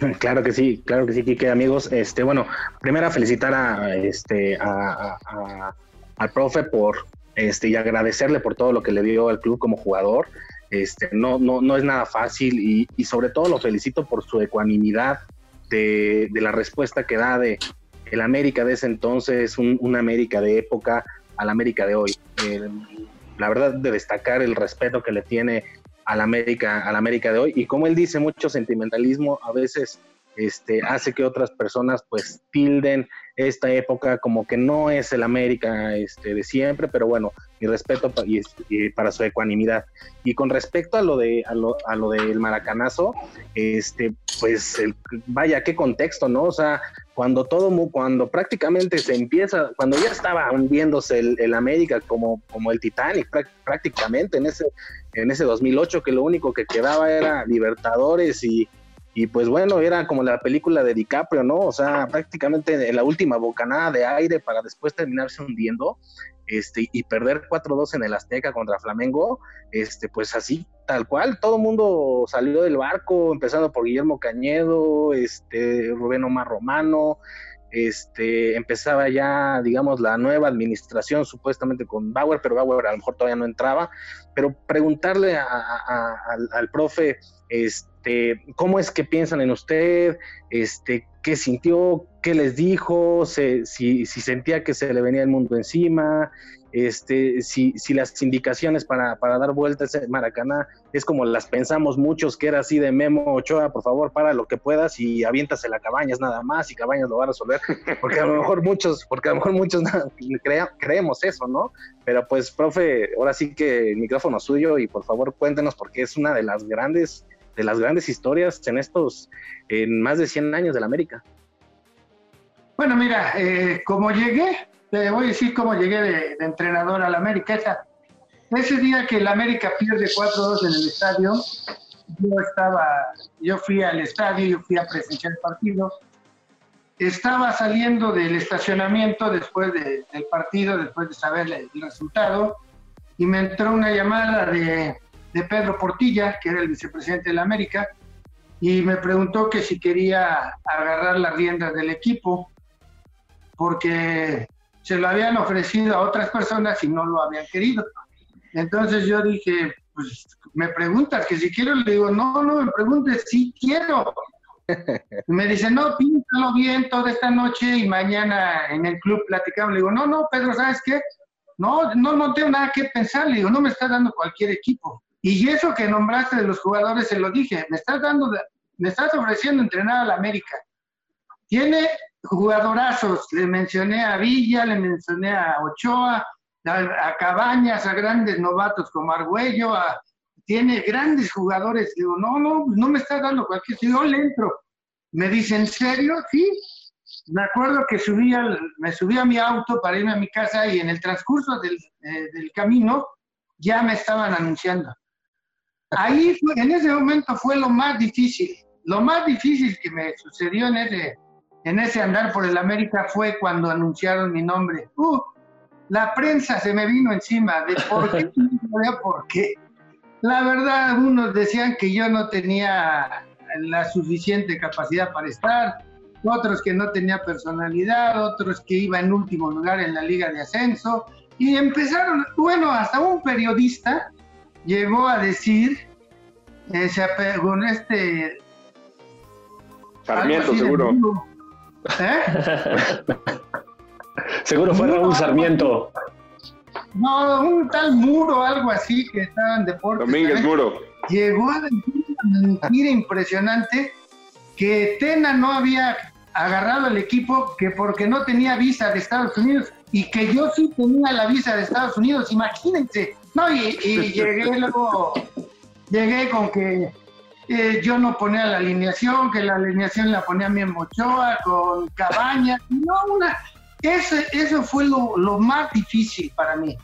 (laughs) Claro que sí, claro que sí, Kike, amigos. Este, bueno, primero felicitar a, este, al profe por, este, y agradecerle por todo lo que le dio al club como jugador. Este, no, no, no es nada fácil y, y sobre todo lo felicito por su ecuanimidad de, de, la respuesta que da de el América de ese entonces, un, un América de época al América de hoy. Eh, la verdad de destacar el respeto que le tiene al América, al América de hoy y como él dice, mucho sentimentalismo a veces este, hace que otras personas pues tilden esta época como que no es el América este, de siempre, pero bueno, mi respeto para su ecuanimidad. Y con respecto a lo de a lo, a lo del maracanazo, este, pues el, vaya qué contexto, ¿no? O sea, cuando todo cuando prácticamente se empieza, cuando ya estaba hundiéndose el, América como, como el Titanic prácticamente en ese en ese 2008 que lo único que quedaba era Libertadores y y pues bueno, era como la película de DiCaprio, ¿no? O sea, prácticamente en la última bocanada de aire para después terminarse hundiendo. Este, y perder 4-2 en el Azteca contra Flamengo, este, pues así, tal cual, todo el mundo salió del barco, empezando por Guillermo Cañedo, este, Rubén Omar Romano, este, empezaba ya, digamos, la nueva administración supuestamente con Bauer, pero Bauer a lo mejor todavía no entraba, pero preguntarle al, al, profe, este, cómo es que piensan en usted, este, qué sintió, qué les dijo, si, si sentía que se le venía el mundo encima, este, si, si las indicaciones para, para dar vueltas en Maracaná es como las pensamos muchos, que era así de Memo Ochoa, por favor, para lo que puedas y aviéntase la Cabañas nada más y Cabañas lo va a resolver, porque a lo mejor (laughs) muchos, porque a lo mejor muchos creemos eso, ¿no? Pero pues, profe, ahora sí que el micrófono suyo y por favor cuéntenos porque es una de las grandes, de las grandes historias en estos, en más de 100 años de la América. Bueno, mira, eh, como llegué, te voy a decir cómo llegué de, entrenador a la América. ese día que la América pierde 4-2 en el estadio, yo estaba, yo fui al estadio, yo fui a presenciar el partido. Estaba saliendo del estacionamiento después del partido, después de saber el, resultado, y me entró una llamada de, de Pedro Portilla, que era el vicepresidente de la América, y me preguntó que si quería agarrar las riendas del equipo, porque se lo habían ofrecido a otras personas y no lo habían querido. Entonces yo dije, pues me preguntas que si quiero, le digo, no, no me preguntes, sí quiero. me dice, no, píntalo bien toda esta noche y mañana en el club platicamos. Le digo, no, no, Pedro, ¿sabes qué? No, no, no tengo nada que pensar. Le digo, no me estás dando cualquier equipo. Y eso que nombraste de los jugadores, se lo dije, me estás dando, me estás ofreciendo entrenar a la América. Tiene jugadorazos, le mencioné a Villa, le mencioné a Ochoa, a, Cabañas, a grandes novatos como Argüello, tiene grandes jugadores. Digo, no, no, no me está dando cualquier. Yo le entro. Me dice, ¿en serio? Sí. Me acuerdo que subí me subí a mi auto para irme a mi casa y en el transcurso del, eh, del camino ya me estaban anunciando. Ahí, en ese momento fue lo más difícil. Lo más difícil que me sucedió en ese, en ese andar por el América fue cuando anunciaron mi nombre. Uh, la prensa se me vino encima de por qué, (laughs) por qué. La verdad, unos decían que yo no tenía la suficiente capacidad para estar, otros que no tenía personalidad, otros que iba en último lugar en la liga de ascenso. Y empezaron, bueno, hasta un periodista llegó a decir, eh, se con este... Sarmiento, seguro. ¿Eh? Seguro fue Raúl Sarmiento. No, un tal Muro, algo así, que estaba en deportes. Domínguez Muro. Llegó a decir una mentira impresionante que Tena no había agarrado el equipo que porque no tenía visa de Estados Unidos y que yo sí tenía la visa de Estados Unidos, imagínense. No, y, y llegué luego, llegué con que eh, yo no ponía la alineación, que la alineación la ponía mi Mochoa con Cabaña. No, una, ese, eso fue lo, más difícil para mí.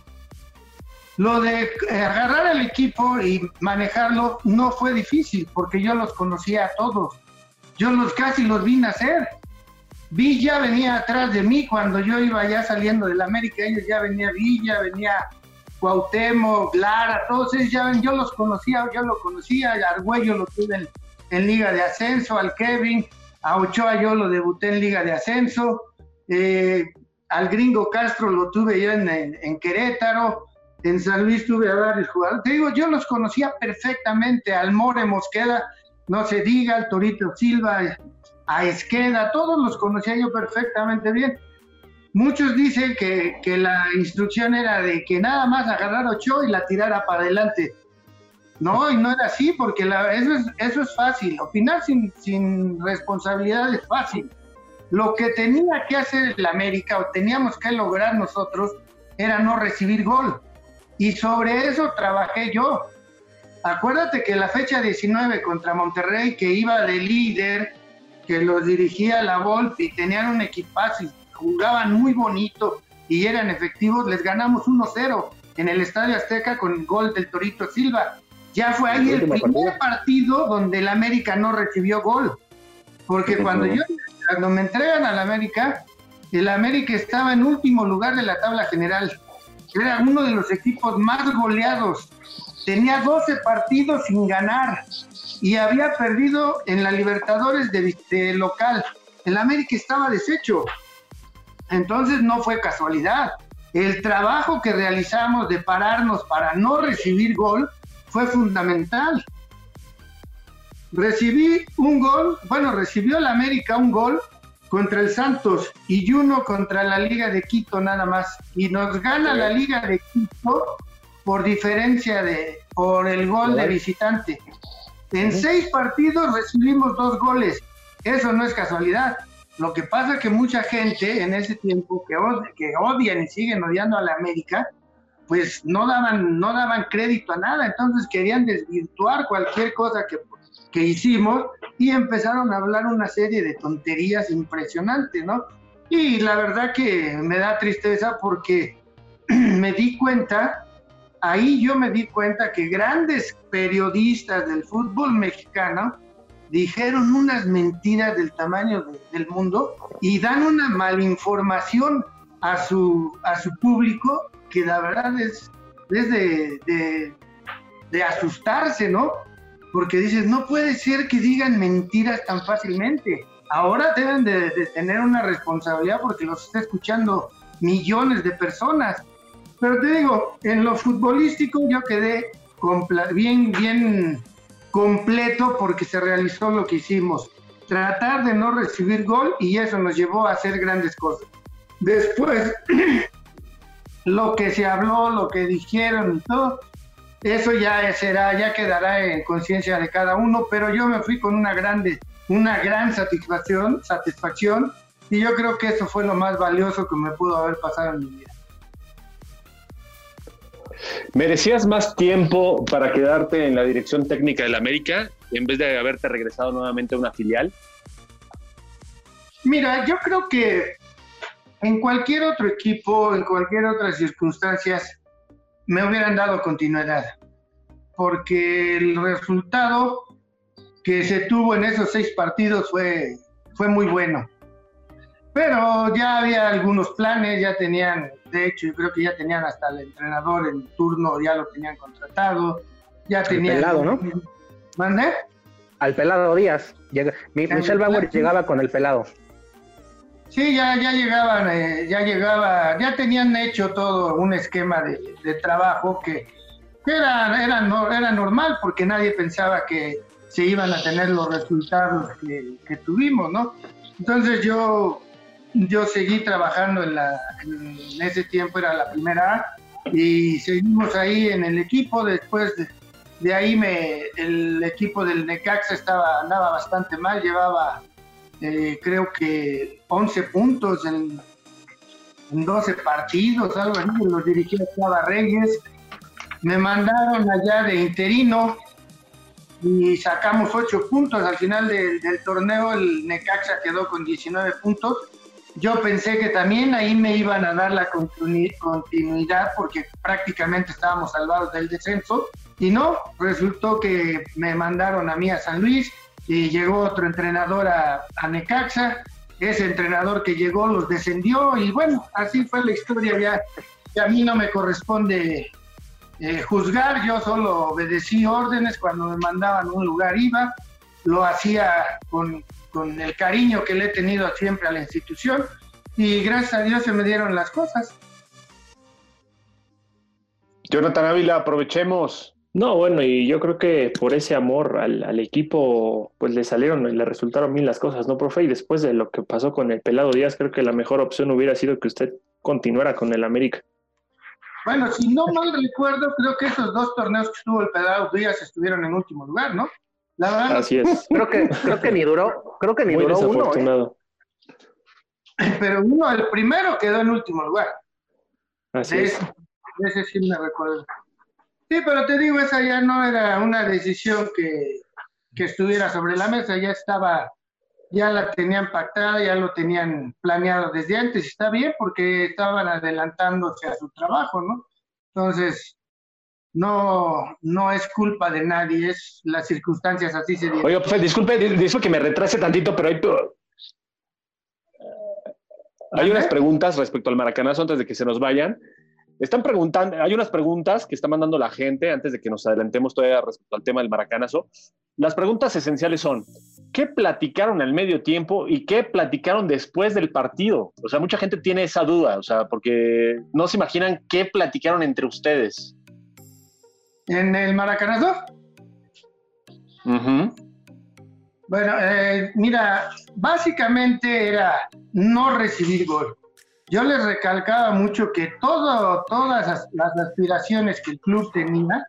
Lo de eh, agarrar al equipo y manejarlo no fue difícil, porque yo los conocía a todos. Yo los casi los vi nacer. Villa venía atrás de mí cuando yo iba ya saliendo del América, ellos ya venía Villa, venía Cuauhtémoc, Lara, todos ellos ya yo los conocía, yo lo conocía, Argüello lo tuve en, Liga de Ascenso, al Kevin, a Ochoa yo lo debuté en Liga de Ascenso, eh, al Gringo Castro lo tuve yo en, Querétaro, en San Luis tuve a varios jugadores, te digo, yo los conocía perfectamente, al More Mosqueda, no se diga, al Torito Silva, a Esqueda, todos los conocía yo perfectamente bien. Muchos dicen que, la instrucción era de que nada más agarrar ocho y la tirara para adelante. No, y no era así, porque eso, es, fácil. Opinar sin, responsabilidad es fácil. Lo que tenía que hacer el América o teníamos que lograr nosotros era no recibir gol. Y sobre eso trabajé yo. Acuérdate que la fecha 19 contra Monterrey, que iba de líder, que los dirigía la Volpe y tenían un equipazo jugaban muy bonito y eran efectivos, les ganamos 1-0 en el Estadio Azteca con el gol del Torito Silva. Ya fue ahí el, primer partido? donde el América no recibió gol. Porque cuando yo me entregan al América, el América estaba en último lugar de la tabla general. era uno de los equipos más goleados. Tenía 12 partidos sin ganar y había perdido en la Libertadores de, local. El América estaba deshecho. Entonces no fue casualidad. El trabajo que realizamos de pararnos para no recibir gol fue fundamental. Recibí un gol, bueno, recibió el América un gol contra el Santos y uno contra la Liga de Quito nada más. Y nos gana la Liga de Quito por diferencia de, por el gol de visitante. En seis partidos recibimos dos goles. Eso no es casualidad. Lo que pasa es que mucha gente en ese tiempo que, que odian y siguen odiando a la América, pues no daban, no daban crédito a nada. Entonces querían desvirtuar cualquier cosa que, que hicimos y empezaron a hablar una serie de tonterías impresionantes, ¿no? Y la verdad que me da tristeza porque (clears throat) me di cuenta ahí yo me di cuenta que grandes periodistas del fútbol mexicano dijeron unas mentiras del tamaño del mundo y dan una malinformación a su, a su público que la verdad es, de, asustarse, ¿no? Porque dices, no puede ser que digan mentiras tan fácilmente. Ahora deben de, de tener una responsabilidad porque los está escuchando millones de personas pero te digo, en lo futbolístico yo quedé bien, bien completo porque se realizó lo que hicimos. Tratar de no recibir gol y eso nos llevó a hacer grandes cosas. Después, (clears throat) lo que se habló, lo que dijeron y todo, eso ya será, ya quedará en conciencia de cada uno, pero yo me fui con una grande, una gran satisfacción, satisfacción, y yo creo que eso fue lo más valioso que me pudo haber pasado en mi vida. ¿Merecías más tiempo para quedarte en la dirección técnica del América en vez de haberte regresado nuevamente a una filial? Mira, yo creo que en cualquier otro equipo, en cualquier otra circunstancias, me hubieran dado continuidad, porque el resultado que se tuvo en esos seis partidos fue, fue muy bueno. Pero ya había algunos planes, ya tenían de hecho, yo creo que ya tenían hasta el entrenador en turno, ya lo tenían contratado, ya tenían... pelado, ¿no? ¿Mandé? Al pelado Díaz. Michelle Bauer llegaba con el pelado. Sí, ya, ya llegaban, eh, ya llegaba, ya tenían hecho todo un esquema de, trabajo que, era, era, era normal porque nadie pensaba que se iban a tener los resultados que, que tuvimos, ¿no? Entonces yo yo seguí trabajando en, la, en ese tiempo, era la primera A, y seguimos ahí en el equipo. Después de, ahí me, el equipo del Necaxa estaba, andaba bastante mal, llevaba eh, creo que 11 puntos en, 12 partidos, algo así, los dirigía Chava Reyes. Me mandaron allá de interino y sacamos 8 puntos. Al final del torneo el Necaxa quedó con 19 puntos yo pensé que también ahí me iban a dar la continuidad porque prácticamente estábamos salvados del descenso. Y no, resultó que me mandaron a mí a San Luis y llegó otro entrenador a, Necaxa, ese entrenador que llegó los descendió y bueno, así fue la historia. Ya, a mí no me corresponde eh, juzgar, yo solo obedecí órdenes, cuando me mandaban a un lugar iba, lo hacía con con el cariño que le he tenido siempre a la institución y gracias a Dios se me dieron las cosas. Jonathan Ávila, aprovechemos. No, bueno, y yo creo que por ese amor al, equipo, pues le salieron y le resultaron bien las cosas, ¿no, profe? Y después de lo que pasó con el Pelado Díaz, creo que la mejor opción hubiera sido que usted continuara con el América. Bueno, si no mal recuerdo, creo que esos dos torneos que estuvo el Pelado Díaz estuvieron en último lugar, ¿no? Así es. Creo que, creo que ni duró, creo que ni duró uno. ¿eh? (laughs) Pero uno, el primero quedó en último lugar. Así es. Ese, sí me recuerdo. Sí, pero te digo, esa ya no era una decisión que, que estuviera sobre la mesa, ya estaba, ya la tenían pactada, ya lo tenían planeado desde antes, está bien porque estaban adelantándose a su trabajo, ¿no? Entonces, no, no es culpa de nadie, es las circunstancias así se dieron. Oiga, pues, disculpe, disculpe que me retrase tantito, pero hay, hay unas preguntas respecto al maracanazo antes de que se nos vayan. Están preguntando, hay unas preguntas que está mandando la gente antes de que nos adelantemos todavía respecto al tema del maracanazo. Las preguntas esenciales son, ¿qué platicaron al medio tiempo y qué platicaron después del partido? O sea, mucha gente tiene esa duda, o sea, porque no se imaginan qué platicaron entre ustedes. ¿En el maracanazo? Bueno, eh, mira, básicamente era no recibir gol. Yo les recalcaba mucho que todo, todas las, las aspiraciones que el club tenía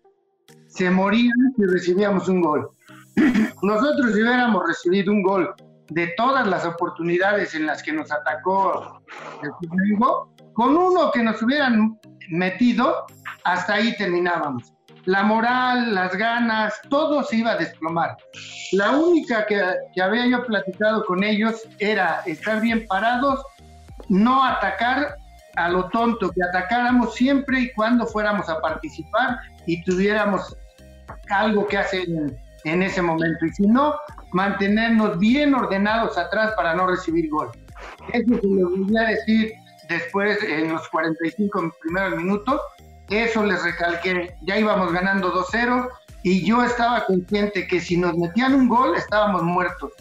se morían si recibíamos un gol. (clears throat) Nosotros si hubiéramos recibido un gol de todas las oportunidades en las que nos atacó el Flamengo, con uno que nos hubieran metido, hasta ahí terminábamos la moral, las ganas, todo se iba a desplomar. La única que, había yo platicado con ellos era estar bien parados, no atacar a lo tonto, que atacáramos siempre y cuando fuéramos a participar y tuviéramos algo que hacer en, ese momento. Y si no, mantenernos bien ordenados atrás para no recibir gol. Eso se lo voy a decir después en los 45 primeros minutos eso les recalqué, ya íbamos ganando 2-0 y yo estaba consciente que si nos metían un gol estábamos muertos.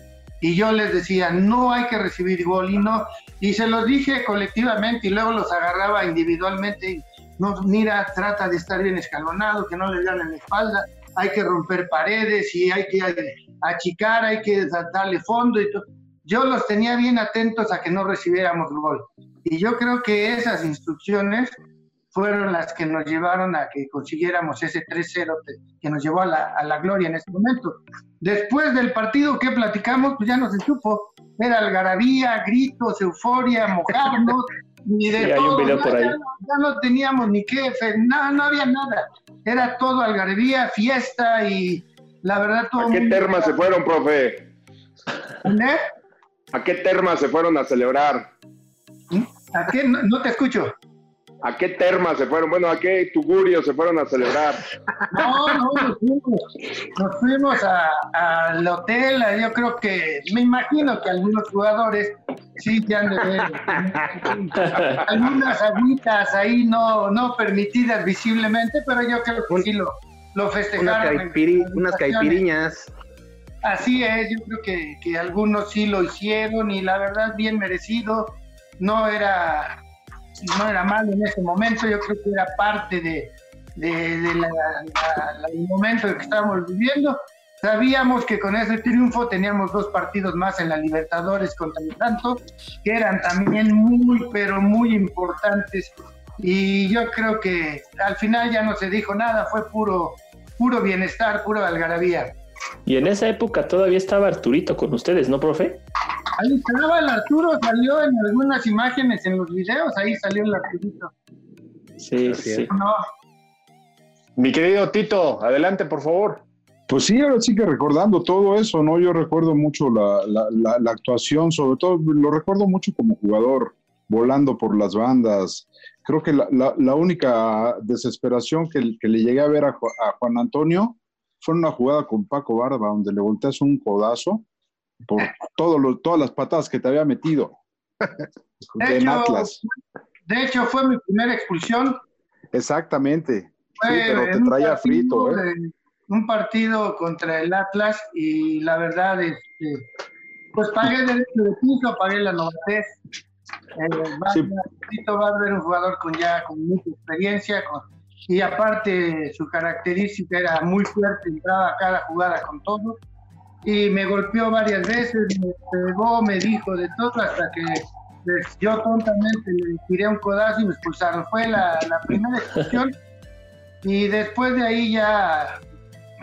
Y yo les decía, no hay que recibir gol y no. Y se los dije colectivamente y luego los agarraba individualmente. No, mira, trata de estar bien escalonado, que no le dan en la espalda. Hay que romper paredes y hay que achicar, hay que darle fondo y. Yo los tenía bien atentos a que no recibiéramos gol. Y yo creo que esas instrucciones fueron las que nos llevaron a que consiguiéramos ese 3-0 que nos llevó a la, a la, gloria en ese momento. Después del partido que platicamos, pues ya no se supo. Era algarabía, gritos, euforia, mojarnos. (laughs) Ni de todo. Ya, no teníamos ni qué, no, no había nada. Era todo algarabía, fiesta y la verdad todo. ¿A qué termas se fueron, profe? ¿Eh? ¿A qué termas se fueron a celebrar? ¿A qué? no te escucho. ¿A qué termas se fueron? Bueno, ¿a qué tugurio se fueron a celebrar? No, no, nos fuimos, nos fuimos al hotel. Yo creo que, me imagino que algunos jugadores sí ya han de ver algunas agüitas ahí no, no permitidas visiblemente, pero yo creo que sí lo, lo festejaron. unas caipiriñas. Así es, yo creo que, que algunos sí lo hicieron y la verdad bien merecido. No era no era malo en ese momento, yo creo que era parte de, del momento que estábamos viviendo. Sabíamos que con ese triunfo teníamos dos partidos más en la Libertadores contra el Santos, que eran también muy, pero muy importantes. Y yo creo que al final ya no se dijo nada, fue puro, puro bienestar, puro algarabía. Y en esa época todavía estaba Arturito con ustedes, ¿no, profe? Ahí estaba el Arturo, salió en algunas imágenes en los videos, ahí salió el Arturito. Sí, sí. Mi querido Tito, adelante, por favor. Pues sí, ahora sí que recordando todo eso, ¿no? Yo recuerdo mucho la, la, actuación, sobre todo lo recuerdo mucho como jugador, volando por las bandas. Creo que la, única desesperación que, que, le llegué a ver a, a Juan Antonio fue una jugada con Paco Barba, donde le volteas un codazo por todo todas las patadas que te había metido de en Atlas. De hecho, fue mi primera expulsión. Exactamente. pero te traía frito. ¿eh? un partido contra el Atlas y la verdad, este, pues pagué derecho de piso, pagué la novatez. Eh, sí. va a un jugador con ya con mucha experiencia y aparte su característica era muy fuerte, entraba a cada jugada con todo. Y me golpeó varias veces, me pegó, me dijo de todo, hasta que pues, yo tontamente le tiré un codazo y me expulsaron. Fue la, primera expulsión y después de ahí ya,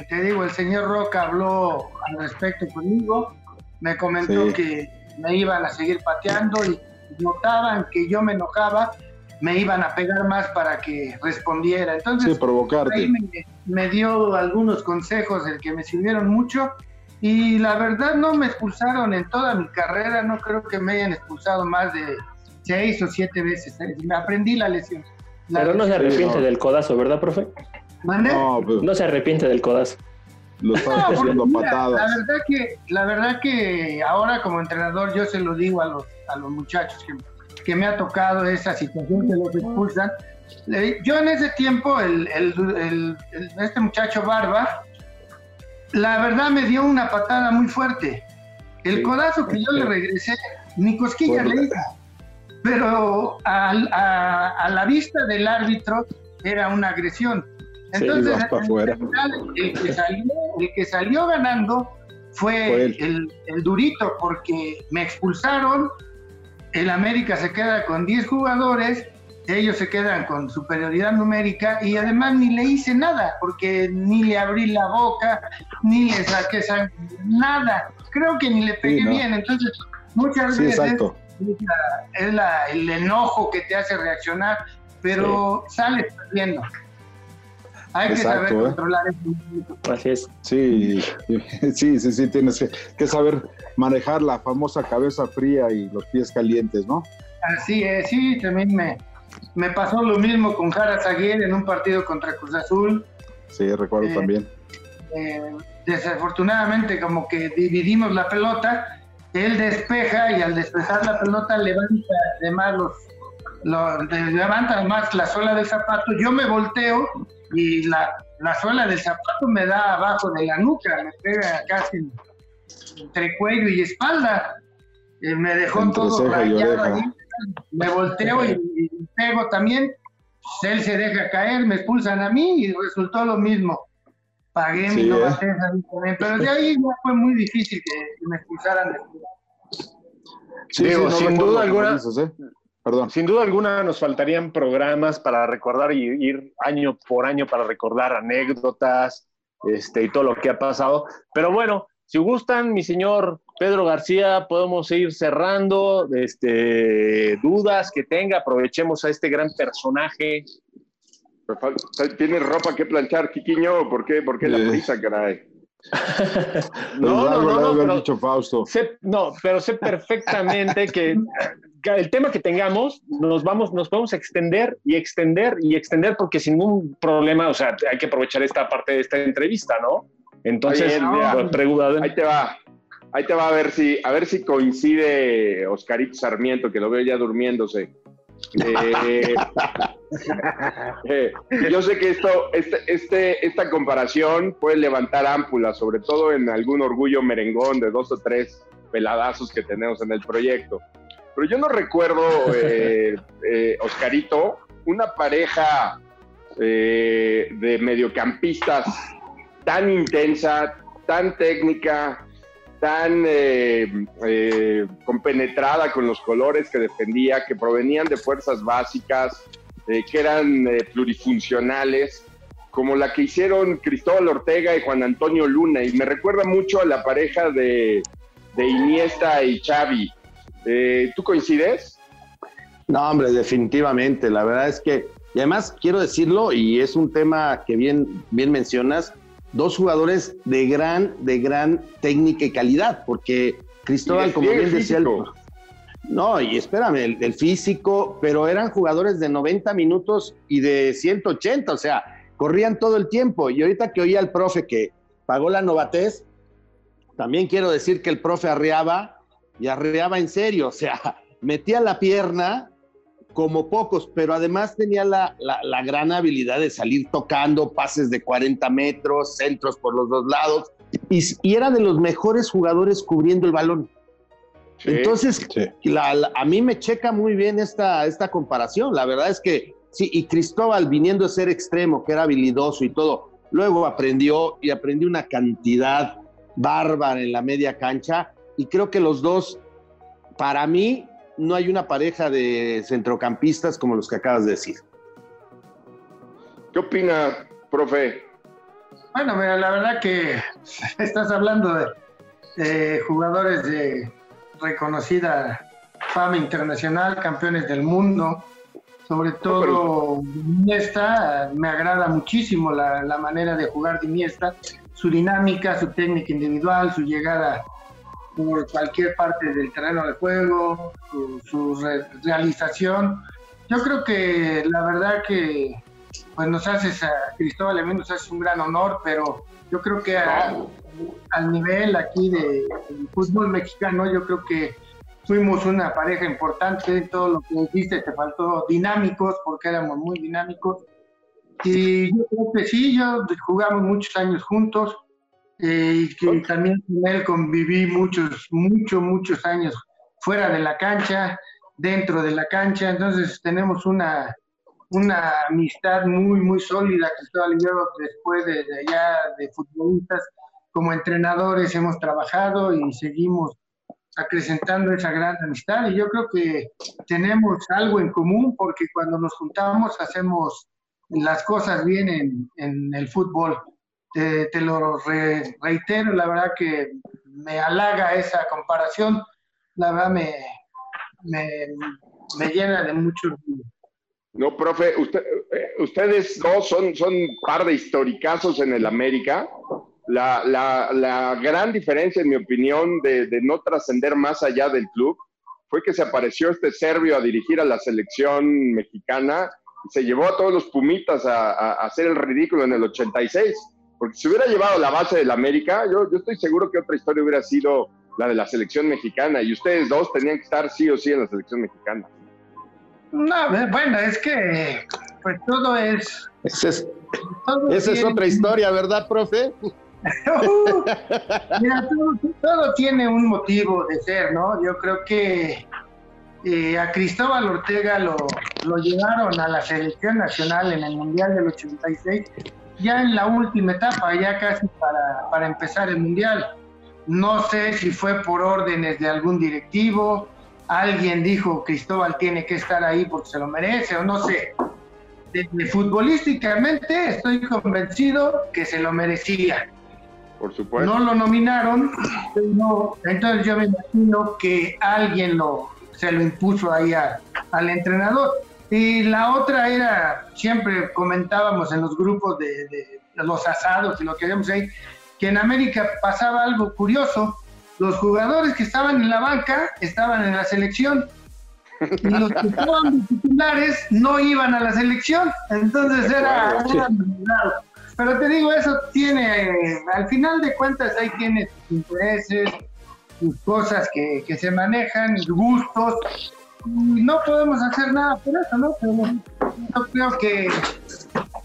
te digo, el señor Roca habló al respecto conmigo, me comentó que me iban a seguir pateando y notaban que yo me enojaba, me iban a pegar más para que respondiera. Entonces, Ahí me, me dio algunos consejos del que me sirvieron mucho y la verdad no me expulsaron en toda mi carrera, no creo que me hayan expulsado más de seis o siete veces. Me aprendí la lesión. Pero no se arrepiente del codazo, ¿verdad, profe? No, pues, no se arrepiente del codazo. Lo está haciendo patadas. La verdad que, la verdad que ahora como entrenador yo se lo digo a los, a los muchachos que, que me ha tocado esa situación que los expulsan. Le- Yo en ese tiempo, el, el- el- este muchacho Barba, la verdad me dio una patada muy fuerte. El codazo que yo le regresé, ni cosquillas le hice. Pero al- a, a la vista del árbitro era una agresión. Sí, Entonces, realidad, el, que salió, el que salió ganando fue, Fue el durito, porque me expulsaron, el América se queda con 10 jugadores, ellos se quedan con superioridad numérica y además ni le hice nada, porque ni le abrí la boca, ni le saqué sangre, nada. Creo que ni le pegué no. bien, entonces muchas Sí, veces es, la- es la- el enojo que te hace reaccionar, pero sales perdiendo. Hay que Exacto, saber ¿eh? controlar eso. Así es. Sí, (laughs) sí, sí, sí, tienes que, que saber manejar la famosa cabeza fría y los pies calientes, ¿no? Así es, sí, también me, me pasó lo mismo con Jara Zaguer en un partido contra Cruz Azul. Sí, recuerdo Eh, también. Eh, desafortunadamente como que dividimos la pelota, él despeja y al despejar la pelota levanta además los, de- levanta además la suela del zapato, yo me volteo y la, la suela del zapato me da abajo de la nuca, me pega casi entre cuello y espalda, Eh, me dejó Entre todo rayado ahí, me volteo y, y pego también, él se deja caer, me expulsan a mí y resultó lo mismo. Pagué mi Sí, ¿eh? novatez ahí también, pero de ahí ya fue muy difícil que, que me expulsaran. Sí, Digo, sí, no sin duda lo alguna- dices, ¿eh? Perdón. Sin duda alguna nos faltarían programas para recordar y ir año por año para recordar anécdotas este, y todo lo que ha pasado. Pero bueno, si gustan, mi señor Pedro García, podemos ir cerrando este, dudas que tenga. Aprovechemos a este gran personaje. ¿Tienes ropa que planchar, Quiquiño? ¿Por qué, ¿Por qué la Sí. prisa, caray? (laughs) No, no, no, no, pero- dicho Fausto. Sé- no, pero sé perfectamente que (laughs) el tema que tengamos nos vamos, nos podemos extender y extender y extender porque sin ningún problema, o sea, hay que aprovechar esta parte de esta entrevista, ¿no? Entonces, Oye, pues, pregunta- Ahí te va. Ahí te va a ver si, a ver si coincide Oscarito Sarmiento, que lo veo ya durmiéndose. (laughs) Eh, (laughs) eh, yo sé que esto, este, este, esta comparación puede levantar ámpulas, sobre todo en algún orgullo merengón de dos o tres peladazos que tenemos en el proyecto. Pero yo no recuerdo, eh, (laughs) eh, Oscarito, una pareja eh, de mediocampistas tan intensa, tan técnica, tan compenetrada con los colores que defendía, que provenían de fuerzas básicas, que eran plurifuncionales, como la que hicieron Cristóbal Ortega y Juan Antonio Luna. Y me recuerda mucho a la pareja de, de Iniesta y Xavi. Eh, ¿Tú coincides? No, hombre, definitivamente. La verdad es que, y además quiero decirlo, y es un tema que bien, bien mencionas, dos jugadores de gran, de gran técnica y calidad, porque Cristóbal, como bien decía, el- no, y espérame, el, el físico, pero eran jugadores de 90 minutos y de 180, o sea, corrían todo el tiempo. Y ahorita que oía al profe que pagó la novatez, también quiero decir que el profe arreaba y arreaba en serio, o sea, (laughs) metía la pierna como pocos, pero además tenía la, la- la gran habilidad de salir tocando pases de 40 metros, centros por los dos lados, y, y era de los mejores jugadores cubriendo el balón. Sí. Entonces, Sí. la- la- a mí me checa muy bien esta, esta comparación. La verdad es que sí, y Cristóbal viniendo a ser extremo, que era habilidoso y todo, luego aprendió y aprendió una cantidad bárbara en la media cancha. Y creo que los dos, para mí, no hay una pareja de centrocampistas como los que acabas de decir. ¿Qué opina, profe? Bueno, mira, la verdad que estás hablando de, de jugadores de reconocida fama internacional, campeones del mundo. Sobre todo Iniesta, me agrada muchísimo la, la manera de jugar de Iniesta, su dinámica, su técnica individual, su llegada por cualquier parte del terreno de juego, su, su re- realización. Yo creo que la verdad que pues nos haces a Cristóbal a mí nos hace un gran honor, pero yo creo que a- al nivel aquí de, del fútbol mexicano, yo creo que fuimos una pareja importante, todo lo que dijiste te faltó dinámicos, porque éramos muy dinámicos. Y yo creo que sí, yo jugamos muchos años juntos, eh, y que también con él conviví muchos, muchos, muchos años fuera de la cancha, dentro de la cancha, entonces tenemos una, una amistad muy, muy sólida, Cristóbal y yo, después de, de allá de futbolistas, como entrenadores hemos trabajado y seguimos acrecentando esa gran amistad. Y yo creo que tenemos algo en común porque cuando nos juntamos hacemos las cosas bien en, en el fútbol. Te, lo re- reitero, la verdad que me halaga esa comparación, la verdad me, me, me llena de mucho orgullo. No, profe, usted- eh, ustedes dos son, son par de historicazos en el América. La, la- la gran diferencia, en mi opinión, de, de no trascender más allá del club fue que se apareció este serbio a dirigir a la selección mexicana y se llevó a todos los pumitas a, a- a hacer el ridículo en el 86. Porque si hubiera llevado la base del América, yo, yo estoy seguro que otra historia hubiera sido la de la selección mexicana y ustedes dos tenían que estar sí o sí en la selección mexicana. No, bueno, es que pues todo es... Esa es, todo esa es tiene- otra historia, ¿verdad, profe? (laughs) Mira, todo, todo tiene un motivo de ser, ¿no? Yo creo que eh, a Cristóbal Ortega lo, lo llevaron a la selección nacional en el Mundial del 86, ya en la última etapa, ya casi para, para empezar el Mundial. No sé si fue por órdenes de algún directivo, alguien dijo Cristóbal tiene que estar ahí porque se lo merece, o no sé. De- de futbolísticamente estoy convencido que se lo merecía. Por supuesto. No lo nominaron, no, entonces yo me imagino que alguien lo, se lo impuso ahí a- al entrenador. Y la otra era, siempre comentábamos en los grupos de, de los asados y lo que hacíamos ahí, que en América pasaba algo curioso. Los jugadores que estaban en la banca estaban en la selección y los que estaban titulares no iban a la selección. Entonces era, era. Pero te digo, eso tiene, eh, al final de cuentas, ahí tiene sus intereses, sus cosas que, que se manejan, sus gustos. No podemos hacer nada por eso, ¿no? Pero yo creo que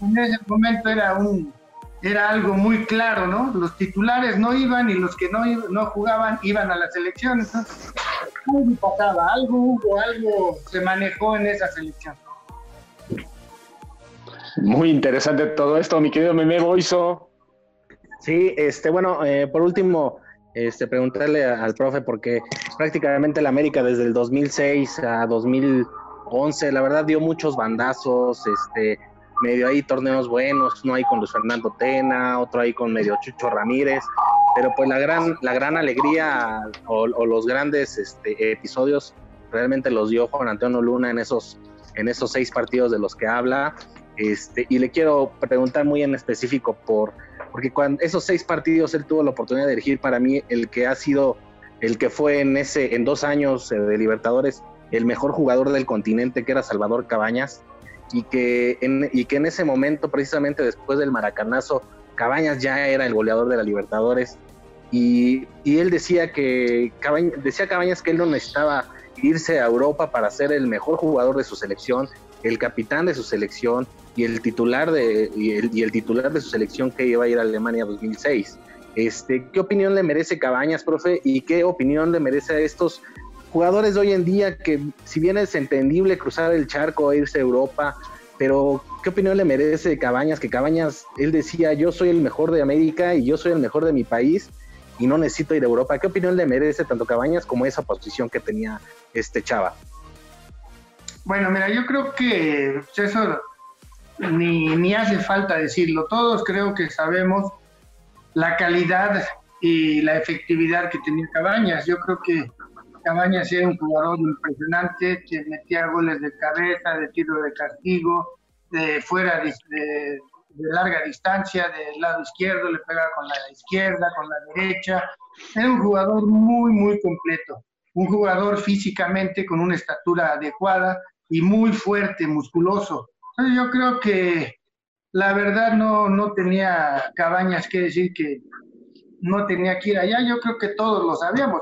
en ese momento era un era algo muy claro, ¿no? Los titulares no iban y los que no, no jugaban iban a la selección. Entonces, algo pasaba, algo hubo, algo se manejó en esa selección. Muy interesante todo esto, mi querido Meme Boiso. Sí, este, bueno, eh, por último, este, preguntarle al profe, porque prácticamente la América desde el 2006 a 2011, la verdad dio muchos bandazos, este, medio ahí torneos buenos, uno ahí con Luis Fernando Tena, otro ahí con medio Chucho Ramírez, pero pues la gran, la gran alegría o, o los grandes este, episodios realmente los dio Juan Antonio Luna en esos, en esos seis partidos de los que habla. Este, y le quiero preguntar muy en específico por, porque cuando esos seis partidos él tuvo la oportunidad de dirigir para mí el que ha sido, el que fue en ese, en dos años eh, de Libertadores, el mejor jugador del continente, que era Salvador Cabañas, y que en, y que en ese momento, precisamente después del maracanazo, Cabañas ya era el goleador de la Libertadores. Y, y él decía que Cabañas, decía Cabañas que él no necesitaba irse a Europa para ser el mejor jugador de su selección, el capitán de su selección y el titular de y el, titular de su selección que iba a ir a Alemania 2006. Este, ¿qué opinión le merece Cabañas, profe? ¿Y qué opinión le merece a estos jugadores de hoy en día que si bien es entendible cruzar el charco e irse a Europa, pero ¿qué opinión le merece Cabañas? Que Cabañas, él decía, yo soy el mejor de América y yo soy el mejor de mi país y no necesito ir a Europa. ¿Qué opinión le merece tanto Cabañas como esa posición que tenía este Chava? Bueno, mira, yo creo que pues, eso ni, ni hace falta decirlo. Todos creo que sabemos la calidad y la efectividad que tenía Cabañas. Yo creo que Cabañas era un jugador impresionante, que metía goles de cabeza, de tiro de castigo, de fuera de, de- larga distancia, del lado izquierdo, le pegaba con la izquierda, con la derecha. Era un jugador muy, muy completo. Un jugador físicamente con una estatura adecuada y muy fuerte, musculoso. Entonces yo creo que la verdad no, no tenía Cabañas que decir que no tenía que ir allá. Yo creo que todos lo sabíamos.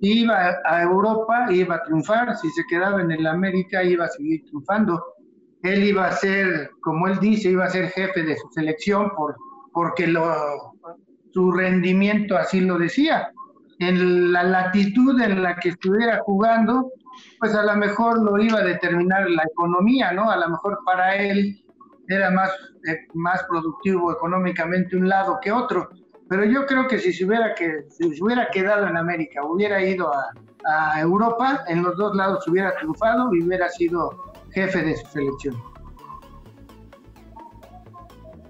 iba a Europa, iba a triunfar, si se quedaba en el América, iba a seguir triunfando. Él iba a ser, como él dice, iba a ser jefe de su selección por, porque lo, su rendimiento así lo decía. En la latitud en la que estuviera jugando, pues a lo mejor lo iba a determinar la economía, ¿no? A lo mejor para él era más, eh, más productivo económicamente un lado que otro. Pero yo creo que si se hubiera, que, si hubiera quedado en América, hubiera ido a, a Europa, en los dos lados hubiera triunfado y hubiera sido jefe de su selección.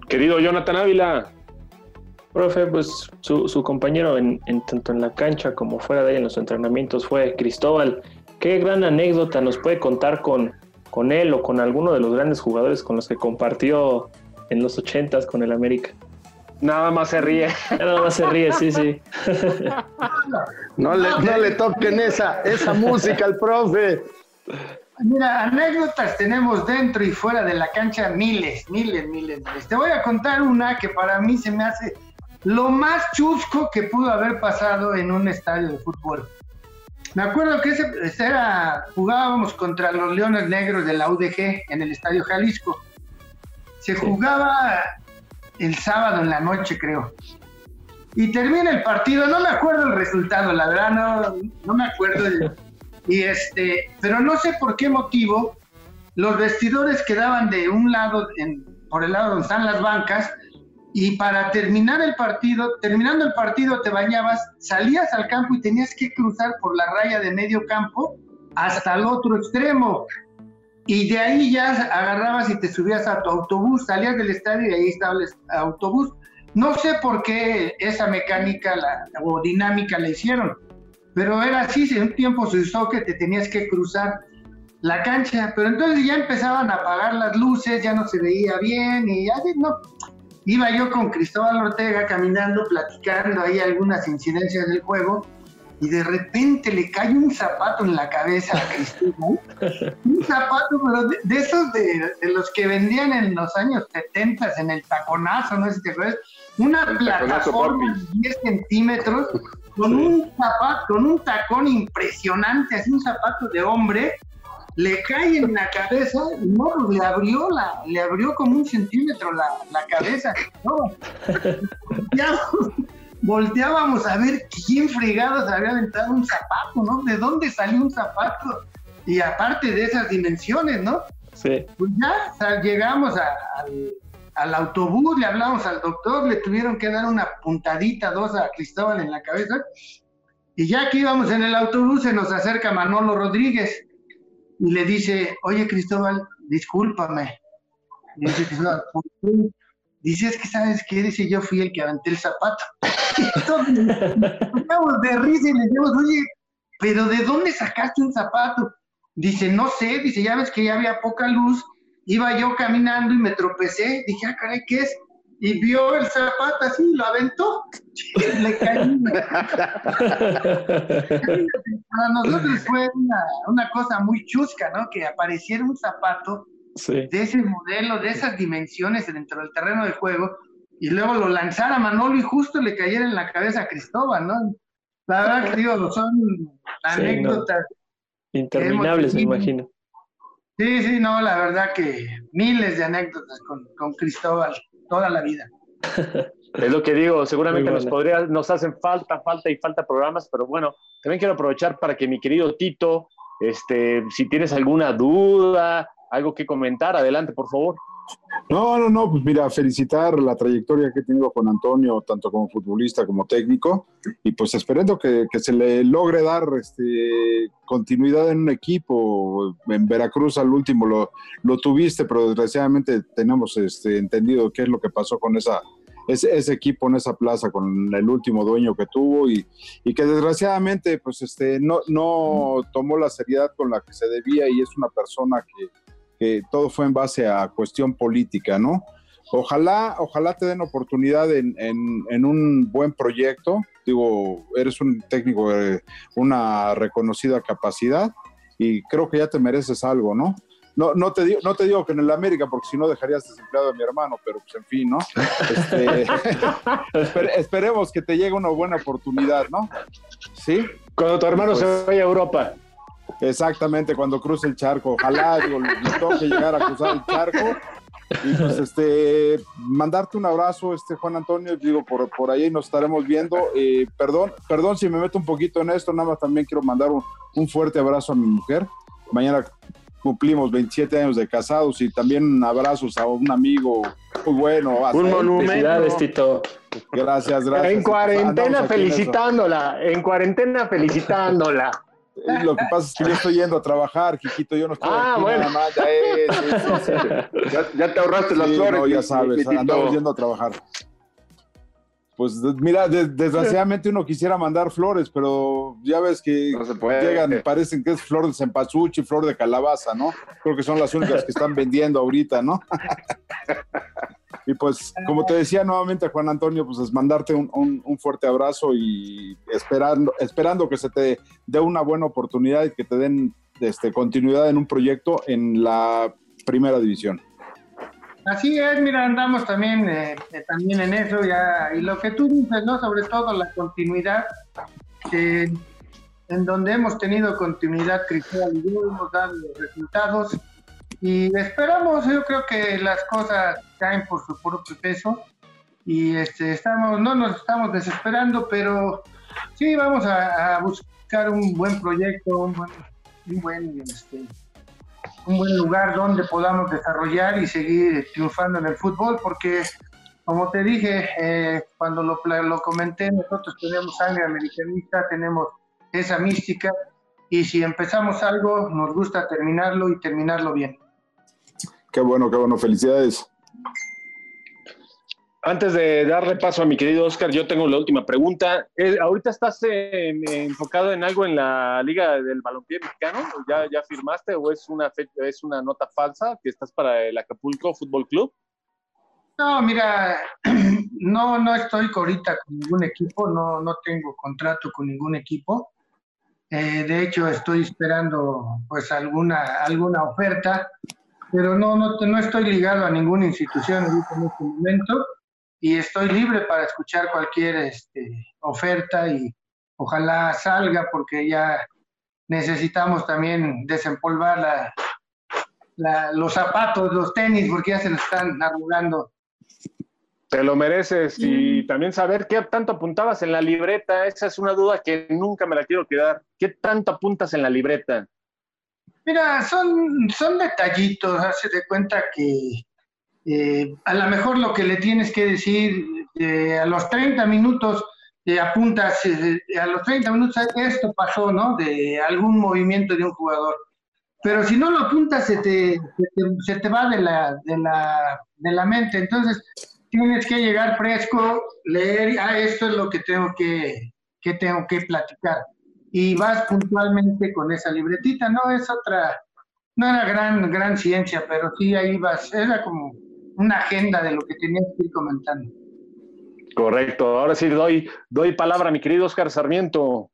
Querido Jonathan Ávila. Profe, pues su, su compañero en, en, tanto en la cancha como fuera de ahí en los entrenamientos fue Cristóbal. ¿Qué gran anécdota nos puede contar con, con él o con alguno de los grandes jugadores con los que compartió en los ochentas con el América? Nada más se ríe. Nada más se ríe, sí, sí. No le, no le toquen esa, esa música al profe. Mira, anécdotas tenemos dentro y fuera de la cancha miles, miles, miles, miles. Te voy a contar una que para mí se me hace lo más chusco que pudo haber pasado en un estadio de fútbol. Me acuerdo que ese, ese era, jugábamos contra los Leones Negros de la UDG en el Estadio Jalisco. Se jugaba el sábado en la noche, creo. Y termina el partido, no me acuerdo el resultado, la verdad no, no me acuerdo. (laughs) y este, pero no sé por qué motivo los vestidores quedaban de un lado, en, por el lado donde están las bancas, y para terminar el partido, terminando el partido te bañabas, salías al campo y tenías que cruzar por la raya de medio campo hasta el otro extremo. Y de ahí ya agarrabas y te subías a tu autobús, salías del estadio y ahí estaba el autobús. No sé por qué esa mecánica la, o dinámica la hicieron, pero era así, en un tiempo se usó que te tenías que cruzar la cancha, pero entonces ya empezaban a apagar las luces, ya no se veía bien y ya no. Iba yo con Cristóbal Ortega caminando, platicando ahí algunas incidencias del juego y de repente le cae un zapato en la cabeza a Cristóbal. (laughs) un zapato, pero de, de esos de, de, los que vendían en los años 70 en el taconazo, no sé si te acuerdas, una El plataforma de 10 centímetros con un zapato, con un tacón impresionante, así un zapato de hombre, le cae en la cabeza, y no, le abrió la, le abrió como un centímetro la, la cabeza. No. Ya, volteábamos a ver quién fregados había aventado un zapato, ¿no? ¿De dónde salió un zapato? Y aparte de esas dimensiones, ¿no? Sí. Pues ya o sea, llegamos a- al, al autobús, le hablamos al doctor, le tuvieron que dar una puntadita, dos a Cristóbal en la cabeza. Y ya que íbamos en el autobús, se nos acerca Manolo Rodríguez y le dice, oye Cristóbal, discúlpame. Y dice Cristóbal, ¿por qué? Dice, es que sabes qué, dice, yo fui el que aventé el zapato. (laughs) Entonces, quedamos de risa y le decimos, oye, pero ¿de dónde sacaste un zapato? Dice, no sé, dice, ya ves que ya había poca luz, iba yo caminando y me tropecé, dije, ah, caray, ¿qué es? Y vio el zapato así, lo aventó, (laughs) le caí. Para nosotros fue una, una cosa muy chusca, ¿no? Que apareciera un zapato Sí. de ese modelo, de esas dimensiones dentro del terreno de juego, y luego lo lanzara Manolo y justo le cayera en la cabeza a Cristóbal, ¿no? La verdad que digo, son anécdotas. Interminables, me imagino. Sí, sí, no, la verdad que miles de anécdotas con, con Cristóbal toda la vida. Es lo que digo, seguramente nos podría, nos hacen falta, falta y falta programas, pero bueno, también quiero aprovechar para que mi querido Tito, este, si tienes alguna duda, algo que comentar, adelante, por favor. No, no, no, pues mira, felicitar la trayectoria que he tenido con Antonio, tanto como futbolista como técnico, y pues esperando que, que se le logre dar este, continuidad en un equipo. En Veracruz al último lo, lo tuviste, pero desgraciadamente tenemos este, entendido qué es lo que pasó con esa, ese, ese equipo en esa plaza, con el último dueño que tuvo, y, y que desgraciadamente pues este, no, no tomó la seriedad con la que se debía y es una persona que que todo fue en base a cuestión política, ¿no? Ojalá, ojalá te den oportunidad en, en- en un buen proyecto. Digo, eres un técnico de una reconocida capacidad y creo que ya te mereces algo, ¿no? no, no, te digo, no te digo que en el América, porque si no dejarías desempleado a mi hermano, pero pues en fin, ¿no? Este, (laughs) esperemos que te llegue una buena oportunidad, ¿no? ¿Sí? Cuando tu hermano se pues vaya a Europa. Exactamente, cuando cruce el charco. Ojalá, digo, le toque llegar a cruzar el charco. Y pues este, mandarte un abrazo, este Juan Antonio, digo, por, por ahí nos estaremos viendo. Eh, perdón, perdón si me meto un poquito en esto, nada más también quiero mandar un, un fuerte abrazo a mi mujer. Mañana cumplimos 27 años de casados y también abrazos a un amigo muy bueno. Un monumento. Tito. Gracias, gracias. En cuarentena felicitándola, en cuarentena felicitándola. Lo que pasa es que yo estoy yendo a trabajar, Quiquito, yo no estoy ah, aquí nada más, (laughs) ya, ya, te ahorraste las flores. No, ya sabes, andamos yendo a trabajar. Pues mira, desgraciadamente uno quisiera mandar flores, pero ya ves que llegan, parecen que es flor de cempasúchil, flor de calabaza, ¿no? Creo que son las únicas que están vendiendo ahorita, ¿no? (laughs) y pues, como te decía nuevamente, Juan Antonio, pues es mandarte un, un, fuerte abrazo y esperando, esperando que se te dé una buena oportunidad y que te den este, continuidad en un proyecto en la primera división. Así es, mira, andamos también, eh, eh, también en eso ya, y lo que tú dices, ¿no? Sobre todo la continuidad, en donde hemos tenido continuidad cristiana y hemos dado resultados, y esperamos, yo creo que las cosas caen por su propio peso, y este, estamos, no nos estamos desesperando, pero sí vamos a, buscar un buen proyecto, un buen, un buen este, un buen lugar donde podamos desarrollar y seguir triunfando en el fútbol, porque como te dije, eh, cuando lo, lo comenté, nosotros tenemos sangre americanista, tenemos esa mística, y si empezamos algo, nos gusta terminarlo y terminarlo bien. Qué bueno, qué bueno, felicidades. Antes de darle paso a mi querido Oscar, yo tengo la última pregunta. Eh, ¿Ahorita estás enfocado en algo en la Liga del Balompié Mexicano? ¿Ya, ¿Ya firmaste o es una, es una nota falsa que estás para el Acapulco Fútbol Club? No, mira, (clears throat) no, no estoy ahorita con ningún equipo, no, no tengo contrato con ningún equipo. Eh, de hecho, estoy esperando pues alguna, alguna oferta, pero no, no, no estoy ligado a ninguna institución en este momento y estoy libre para escuchar cualquier este, oferta y ojalá salga porque ya necesitamos también desempolvar los zapatos, los tenis, porque ya se nos están arrugando. Te lo mereces y también saber qué tanto apuntabas en la libreta, esa es una duda que nunca me la quiero quedar. ¿Qué tanto apuntas en la libreta? Mira, son, son detallitos, hace de cuenta que eh, a lo mejor lo que le tienes que decir eh, a los 30 minutos, eh, apuntas, a los 30 minutos esto pasó, ¿no? De algún movimiento de un jugador. Pero si no lo apuntas, se te, se te, va de la, de, la, de la mente. Entonces, tienes que llegar fresco, leer, ah, esto es lo que tengo que, que tengo que platicar. Y vas puntualmente con esa libretita, ¿no? Es otra, no era gran, gran ciencia, pero sí ahí vas, era como una agenda de lo que tenías que ir comentando. Correcto. Ahora sí doy, doy palabra a mi querido Oscar Sarmiento.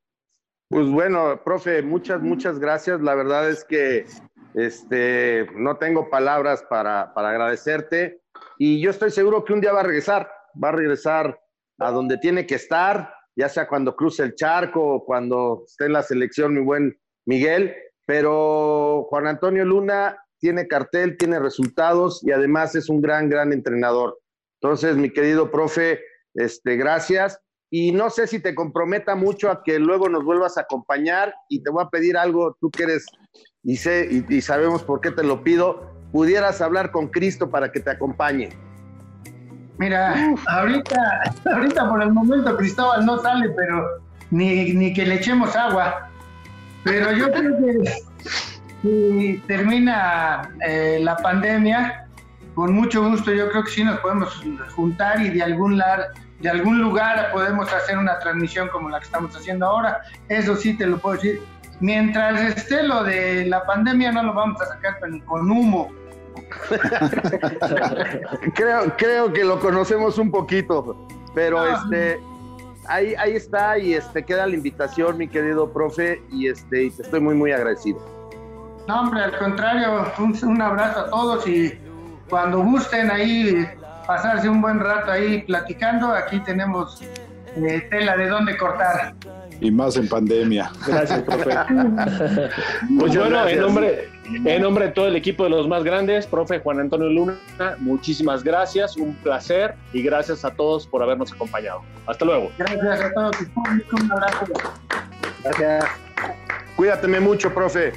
Pues bueno, profe, muchas, muchas gracias. La verdad es que este, no tengo palabras para, para agradecerte y yo estoy seguro que un día va a regresar, va a regresar a donde tiene que estar, ya sea cuando cruce el charco o cuando esté en la selección, mi buen Miguel. Pero Juan Antonio Luna tiene cartel, tiene resultados y además es un gran, gran entrenador. Entonces, mi querido profe, este, gracias. Y no sé si te comprometa mucho a que luego nos vuelvas a acompañar y te voy a pedir algo, tú que eres y, sé, y, sabemos por qué te lo pido, pudieras hablar con Cristo para que te acompañe. Mira, ahorita, ahorita por el momento Cristóbal no sale, pero ni, ni que le echemos agua. Pero yo (laughs) creo que si termina eh, la pandemia, con mucho gusto yo creo que sí nos podemos juntar y de algún, lar, de algún lugar podemos hacer una transmisión como la que estamos haciendo ahora. Eso sí te lo puedo decir. Mientras esté lo de la pandemia no lo vamos a sacar con humo. (laughs) creo, creo que lo conocemos un poquito, pero ah. este ahí, ahí está y este queda la invitación, mi querido profe, y este y te estoy muy muy agradecido. No, hombre, al contrario, un, un abrazo a todos y cuando gusten ahí pasarse un buen rato ahí platicando, aquí tenemos eh, tela de dónde cortar. Y más en pandemia. Gracias, profe. (laughs) Pues bueno, en nombre, en nombre de todo el equipo de los más grandes, profe Juan Antonio Luna, muchísimas gracias, un placer y gracias a todos por habernos acompañado. Hasta luego. Gracias a todos, un abrazo. Gracias. Cuídateme mucho, profe.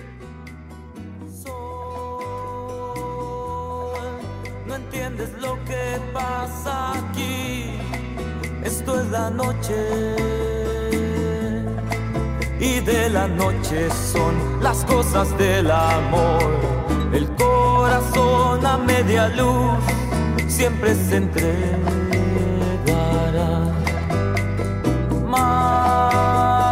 No entiendes lo que pasa aquí. Esto es la noche. Y de la noche son las cosas del amor. El corazón a media luz siempre se entregará. Mar,